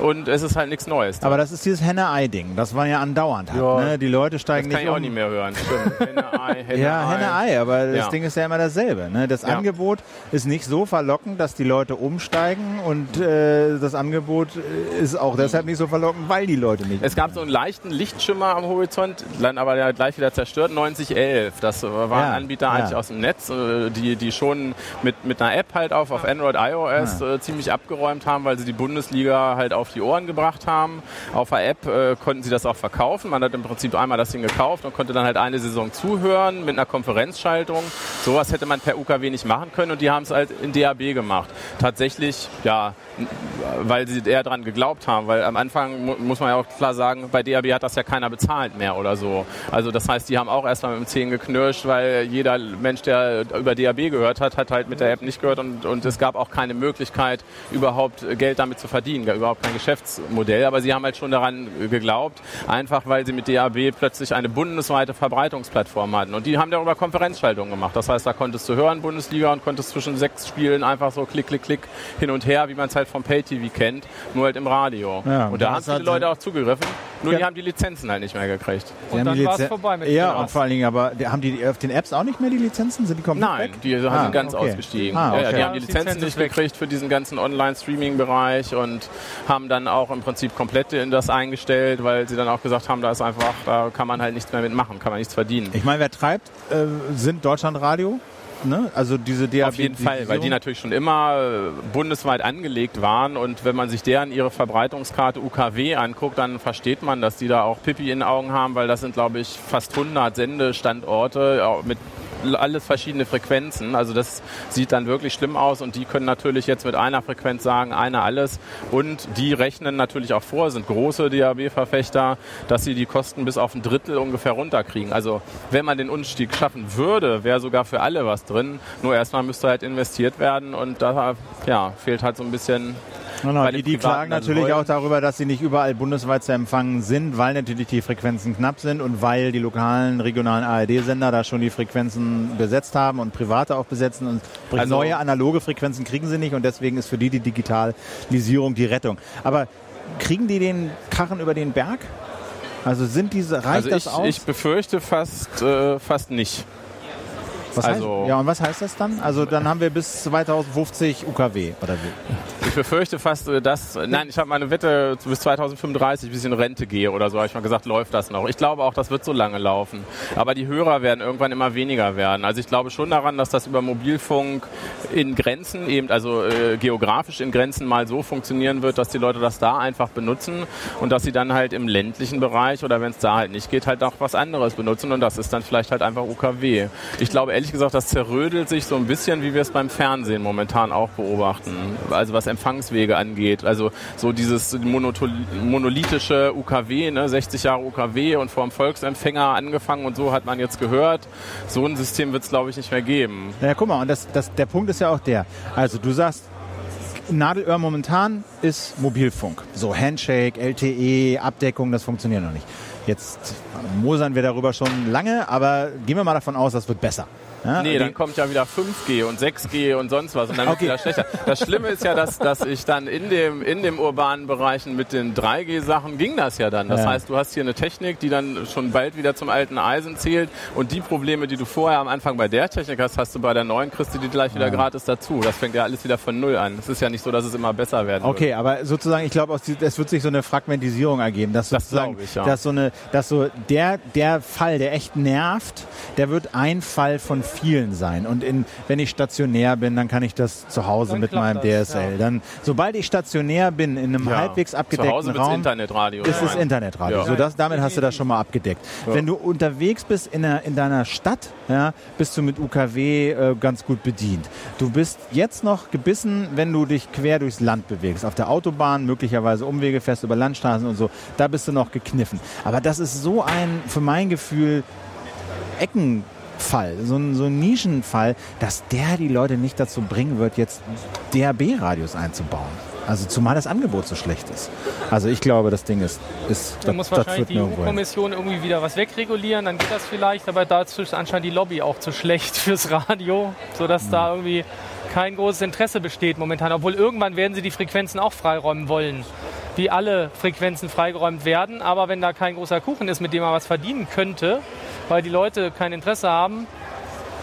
Und es ist halt nichts Neues. Aber das ist dieses Henne-Ei-Ding. Das war ja andauernd. Ja. Hat, ne? Die Leute das steigen kann nicht ich auch um. nicht mehr hören. Henne-Ei, Henne-Ei. Ja, Henne-Ei, aber das Ja. Ding ist ja immer dasselbe. Ne? Das Ja. Angebot ist nicht so verlockend, dass die Leute umsteigen und äh, das Angebot äh, ist auch deshalb nicht so verlockend, weil die Leute nicht. Es gab so einen leichten Lichtschimmer am Horizont, dann aber der gleich wieder zerstört. 9011, das war Ja, ein Anbieter ja. eigentlich aus dem Netz, äh, die, die schon mit, mit einer App halt auf, auf Android, iOS äh, ziemlich abgeräumt haben, weil sie die Bundesliga halt auf die Ohren gebracht haben. Auf der App äh, konnten sie das auch verkaufen. Man hat im Prinzip einmal das Ding gekauft und konnte dann halt eine Saison zuhören mit einer Konferenzschaltung. Sowas hätte man per UKW nicht machen können und die haben es halt in DAB gemacht. Tatsächlich, ja, weil sie eher dran geglaubt haben, weil am Anfang mu muss man ja auch klar sagen, bei DAB hat das ja keiner bezahlt mehr oder so. Also das heißt, die haben auch erstmal mit dem Zehen geknirscht, weil jeder Mensch, der über DAB gehört hat, hat halt mit der App nicht gehört und, und es gab auch keine Möglichkeit, überhaupt Geld damit zu verdienen, überhaupt kein Geschäftsmodell. Aber sie haben halt schon daran geglaubt, einfach weil sie mit DAB plötzlich eine bundesweite Verbreitungsplattform hatten. Und die haben darüber Konferenzschaltungen gemacht. Das heißt, da konntest du hören, Bundesliga, und konntest zwischen sechs Spielen einfach so klick, klick, klick hin und her, wie man es halt vom Pay-TV kennt, nur halt im Radio. Ja, und da haben viele Leute auch zugegriffen, nur Ja. die haben die Lizenzen halt nicht mehr gekriegt. Die Und haben dann die war es vorbei mit Ja, und vor allen Dingen, aber haben die auf den Apps auch nicht mehr die Lizenzen? Sind die komplett Nein, weg? die Ah, sind ganz okay. ausgestiegen. Ah, ja, ja, okay. die haben die Lizenzen Lizenz nicht gekriegt für diesen ganzen Online-Streaming-Bereich und haben dann auch im Prinzip komplett in das eingestellt, weil sie dann auch gesagt haben, da ist einfach, da kann man halt nichts mehr mitmachen, kann man nichts verdienen. Ich meine, wer treibt, äh, sind Deutschlandradio. Ne? Also diese DAB. Auf jeden Fall, weil die natürlich schon immer äh, bundesweit angelegt waren und wenn man sich deren ihre Verbreitungskarte UKW anguckt, dann versteht man, dass die da auch Pipi in den Augen haben, weil das sind, glaube ich, fast 100 Sendestandorte auch mit alles verschiedene Frequenzen. Also das sieht dann wirklich schlimm aus und die können natürlich jetzt mit einer Frequenz sagen, eine alles und die rechnen natürlich auch vor, sind große DAB-Verfechter, dass sie die Kosten bis auf ein Drittel ungefähr runterkriegen. Also wenn man den Umstieg schaffen würde, wäre sogar für alle was drin. Nur erstmal müsste halt investiert werden und da ja, fehlt halt so ein bisschen Genau, die, die klagen natürlich auch darüber, dass sie nicht überall bundesweit zu empfangen sind, weil natürlich die Frequenzen knapp sind und weil die lokalen, regionalen ARD-Sender da schon die Frequenzen besetzt haben und private auch besetzen und Also- neue analoge Frequenzen kriegen sie nicht und deswegen ist für die die Digitalisierung die Rettung. Aber kriegen die den Karren über den Berg? Also sind diese, reicht also das ich, aus? ich befürchte fast, äh, fast nicht. Was also heißt, ja, und was heißt das dann? Also dann haben wir bis 2050 UKW oder wie? Ich befürchte fast, äh, dass, nein, ich habe meine Wette bis 2035, bis ich in Rente gehe oder so, habe ich mal gesagt, läuft das noch. Ich glaube auch, das wird so lange laufen. Aber die Hörer werden irgendwann immer weniger werden. Also ich glaube schon daran, dass das über Mobilfunk in Grenzen eben, also äh, geografisch in Grenzen mal so funktionieren wird, dass die Leute das da einfach benutzen und dass sie dann halt im ländlichen Bereich oder wenn es da halt nicht geht, halt auch was anderes benutzen und das ist dann vielleicht halt einfach UKW. Ich glaube ehrlich gesagt, das zerrödelt sich so ein bisschen, wie wir es beim Fernsehen momentan auch beobachten. Also was Empfangswege angeht. Also so dieses monolithische UKW, ne, 60 Jahre UKW und vor dem Volksempfänger angefangen und so hat man jetzt gehört. So ein System wird es, glaube ich, nicht mehr geben. Ja, guck mal, und das, das, der Punkt ist ja auch der. Also du sagst, Nadelöhr momentan ist Mobilfunk. So Handshake, LTE, Abdeckung, das funktioniert noch nicht. Jetzt mosern wir darüber schon lange, aber gehen wir mal davon aus, das wird besser. Ja, nee, dann kommt ja wieder 5G und 6G und sonst was und dann okay. wird es wieder schlechter. Das Schlimme ist ja, dass, dass ich dann in dem, in dem urbanen Bereichen mit den 3G-Sachen ging das ja dann. Das ja. heißt, du hast hier eine Technik, die dann schon bald wieder zum alten Eisen zählt und die Probleme, die du vorher am Anfang bei der Technik hast, hast du bei der neuen kriegst du die gleich wieder ja. gratis dazu. Das fängt ja alles wieder von Null an. Es ist ja nicht so, dass es immer besser werden Okay, wird. aber sozusagen, ich glaube, es wird sich so eine Fragmentisierung ergeben. Dass das glaube ich, ja. Dass so eine, dass so der, der Fall, der echt nervt, der wird ein Fall von vielen sein. Und in, wenn ich stationär bin, dann kann ich das zu Hause dann mit meinem das, DSL. Ja. Dann, sobald ich stationär bin in einem ja. halbwegs abgedeckten Raum, Internetradio. ist es Internetradio. Ja. So, das, damit hast du das schon mal abgedeckt. Wenn du unterwegs bist in, der, in deiner Stadt, ja, bist du mit UKW äh, ganz gut bedient. Du bist jetzt noch gebissen, wenn du dich quer durchs Land bewegst. Auf der Autobahn, möglicherweise Umwege fährst über Landstraßen und so. Da bist du noch gekniffen. Aber das ist so ein, für mein Gefühl, Ecken Fall, so ein, so ein Nischenfall, dass der die Leute nicht dazu bringen wird, jetzt DAB-Radios einzubauen. Also zumal das Angebot so schlecht ist. Also ich glaube, das Ding ist, ist da muss wahrscheinlich die EU-Kommission irgendwie wieder was wegregulieren, dann geht das vielleicht, aber dazu ist anscheinend die Lobby auch zu schlecht fürs Radio, sodass mhm. da irgendwie kein großes Interesse besteht momentan. Obwohl irgendwann werden sie die Frequenzen auch freiräumen wollen, wie alle Frequenzen freigeräumt werden. Aber wenn da kein großer Kuchen ist, mit dem man was verdienen könnte, weil die Leute kein Interesse haben.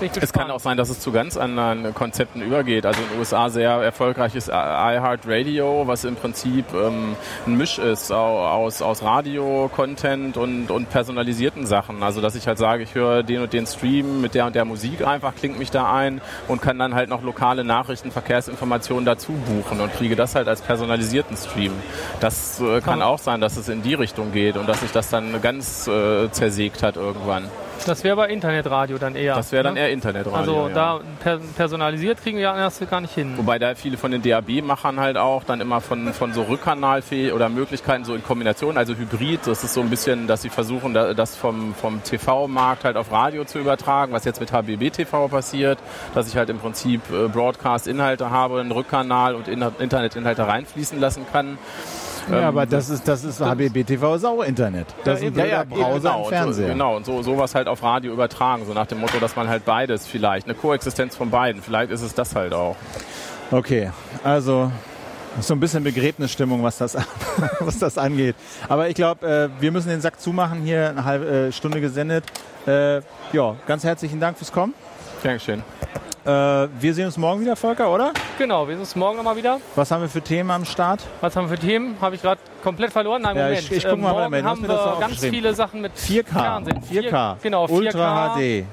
Es kann auch sein, dass es zu ganz anderen Konzepten übergeht. Also in den USA sehr erfolgreich ist iHeartRadio, was im Prinzip ähm, ein Misch ist aus, aus Radio-Content und, und personalisierten Sachen. Also dass ich halt sage, ich höre den und den Stream mit der und der Musik einfach, klingt mich da ein und kann dann halt noch lokale Nachrichten, Verkehrsinformationen dazu buchen und kriege das halt als personalisierten Stream. Das äh, kann auch sein, dass es in die Richtung geht und dass sich das dann ganz äh, zersägt hat irgendwann. Das wäre bei Internetradio dann eher. Das wäre dann ne? eher Internetradio. Also ja. da per personalisiert kriegen wir das gar nicht hin. Wobei da viele von den DAB-Machern halt auch dann immer von, von so Rückkanalfähig oder Möglichkeiten so in Kombination, also Hybrid, das ist so ein bisschen, dass sie versuchen, das vom, vom TV-Markt halt auf Radio zu übertragen, was jetzt mit HBB TV passiert, dass ich halt im Prinzip äh, Broadcast-Inhalte habe, einen Rückkanal und Internet-Inhalte reinfließen lassen kann. Ja, aber das ist, das ist HBBTV auch Internet. Das ist ein ja, ja, Browser genau, und Fernseher. So, genau, und so, sowas halt auf Radio übertragen, so nach dem Motto, dass man halt beides vielleicht, eine Koexistenz von beiden, vielleicht ist es das halt auch. Okay, also so ein bisschen Begräbnisstimmung, was das, was das angeht. Aber ich glaube, äh, wir müssen den Sack zumachen, hier eine halbe äh, Stunde gesendet. Äh, ja, ganz herzlichen Dank fürs Kommen. Dankeschön. Äh, wir sehen uns morgen wieder, Volker, oder? Genau, wir sehen uns morgen nochmal wieder. Was haben wir für Themen am Start? Was haben wir für Themen? Habe ich gerade komplett verloren. Nein, ja, Moment. Ich, ich gucke mal morgen haben wir ganz viele Sachen mit 4K. Fernsehen. 4K. Genau, 4K. Ultra HD.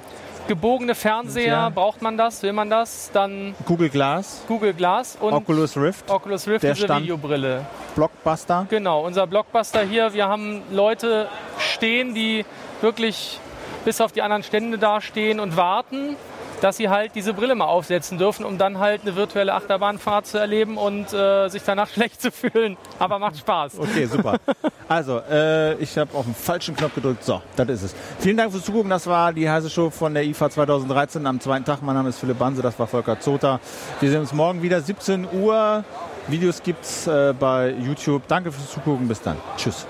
Gebogene Fernseher, ja. braucht man das? Will man das? Dann Google Glass. Google Glass und Oculus Rift. Oculus Rift, der diese Stand Videobrille. Blockbuster. Genau, unser Blockbuster hier. Wir haben Leute stehen, die wirklich bis auf die anderen Stände da stehen und warten dass sie halt diese Brille mal aufsetzen dürfen, um dann halt eine virtuelle Achterbahnfahrt zu erleben und äh, sich danach schlecht zu fühlen. Aber macht Spaß. Okay, super. Also, äh, ich habe auf den falschen Knopf gedrückt. So, das ist es. Vielen Dank fürs Zugucken. Das war die heiße Show von der IFA 2013 am zweiten Tag. Mein Name ist Philipp Banse, das war Volker Zota. Wir sehen uns morgen wieder, 17 Uhr. Videos gibt's äh, bei YouTube. Danke fürs Zugucken. Bis dann. Tschüss.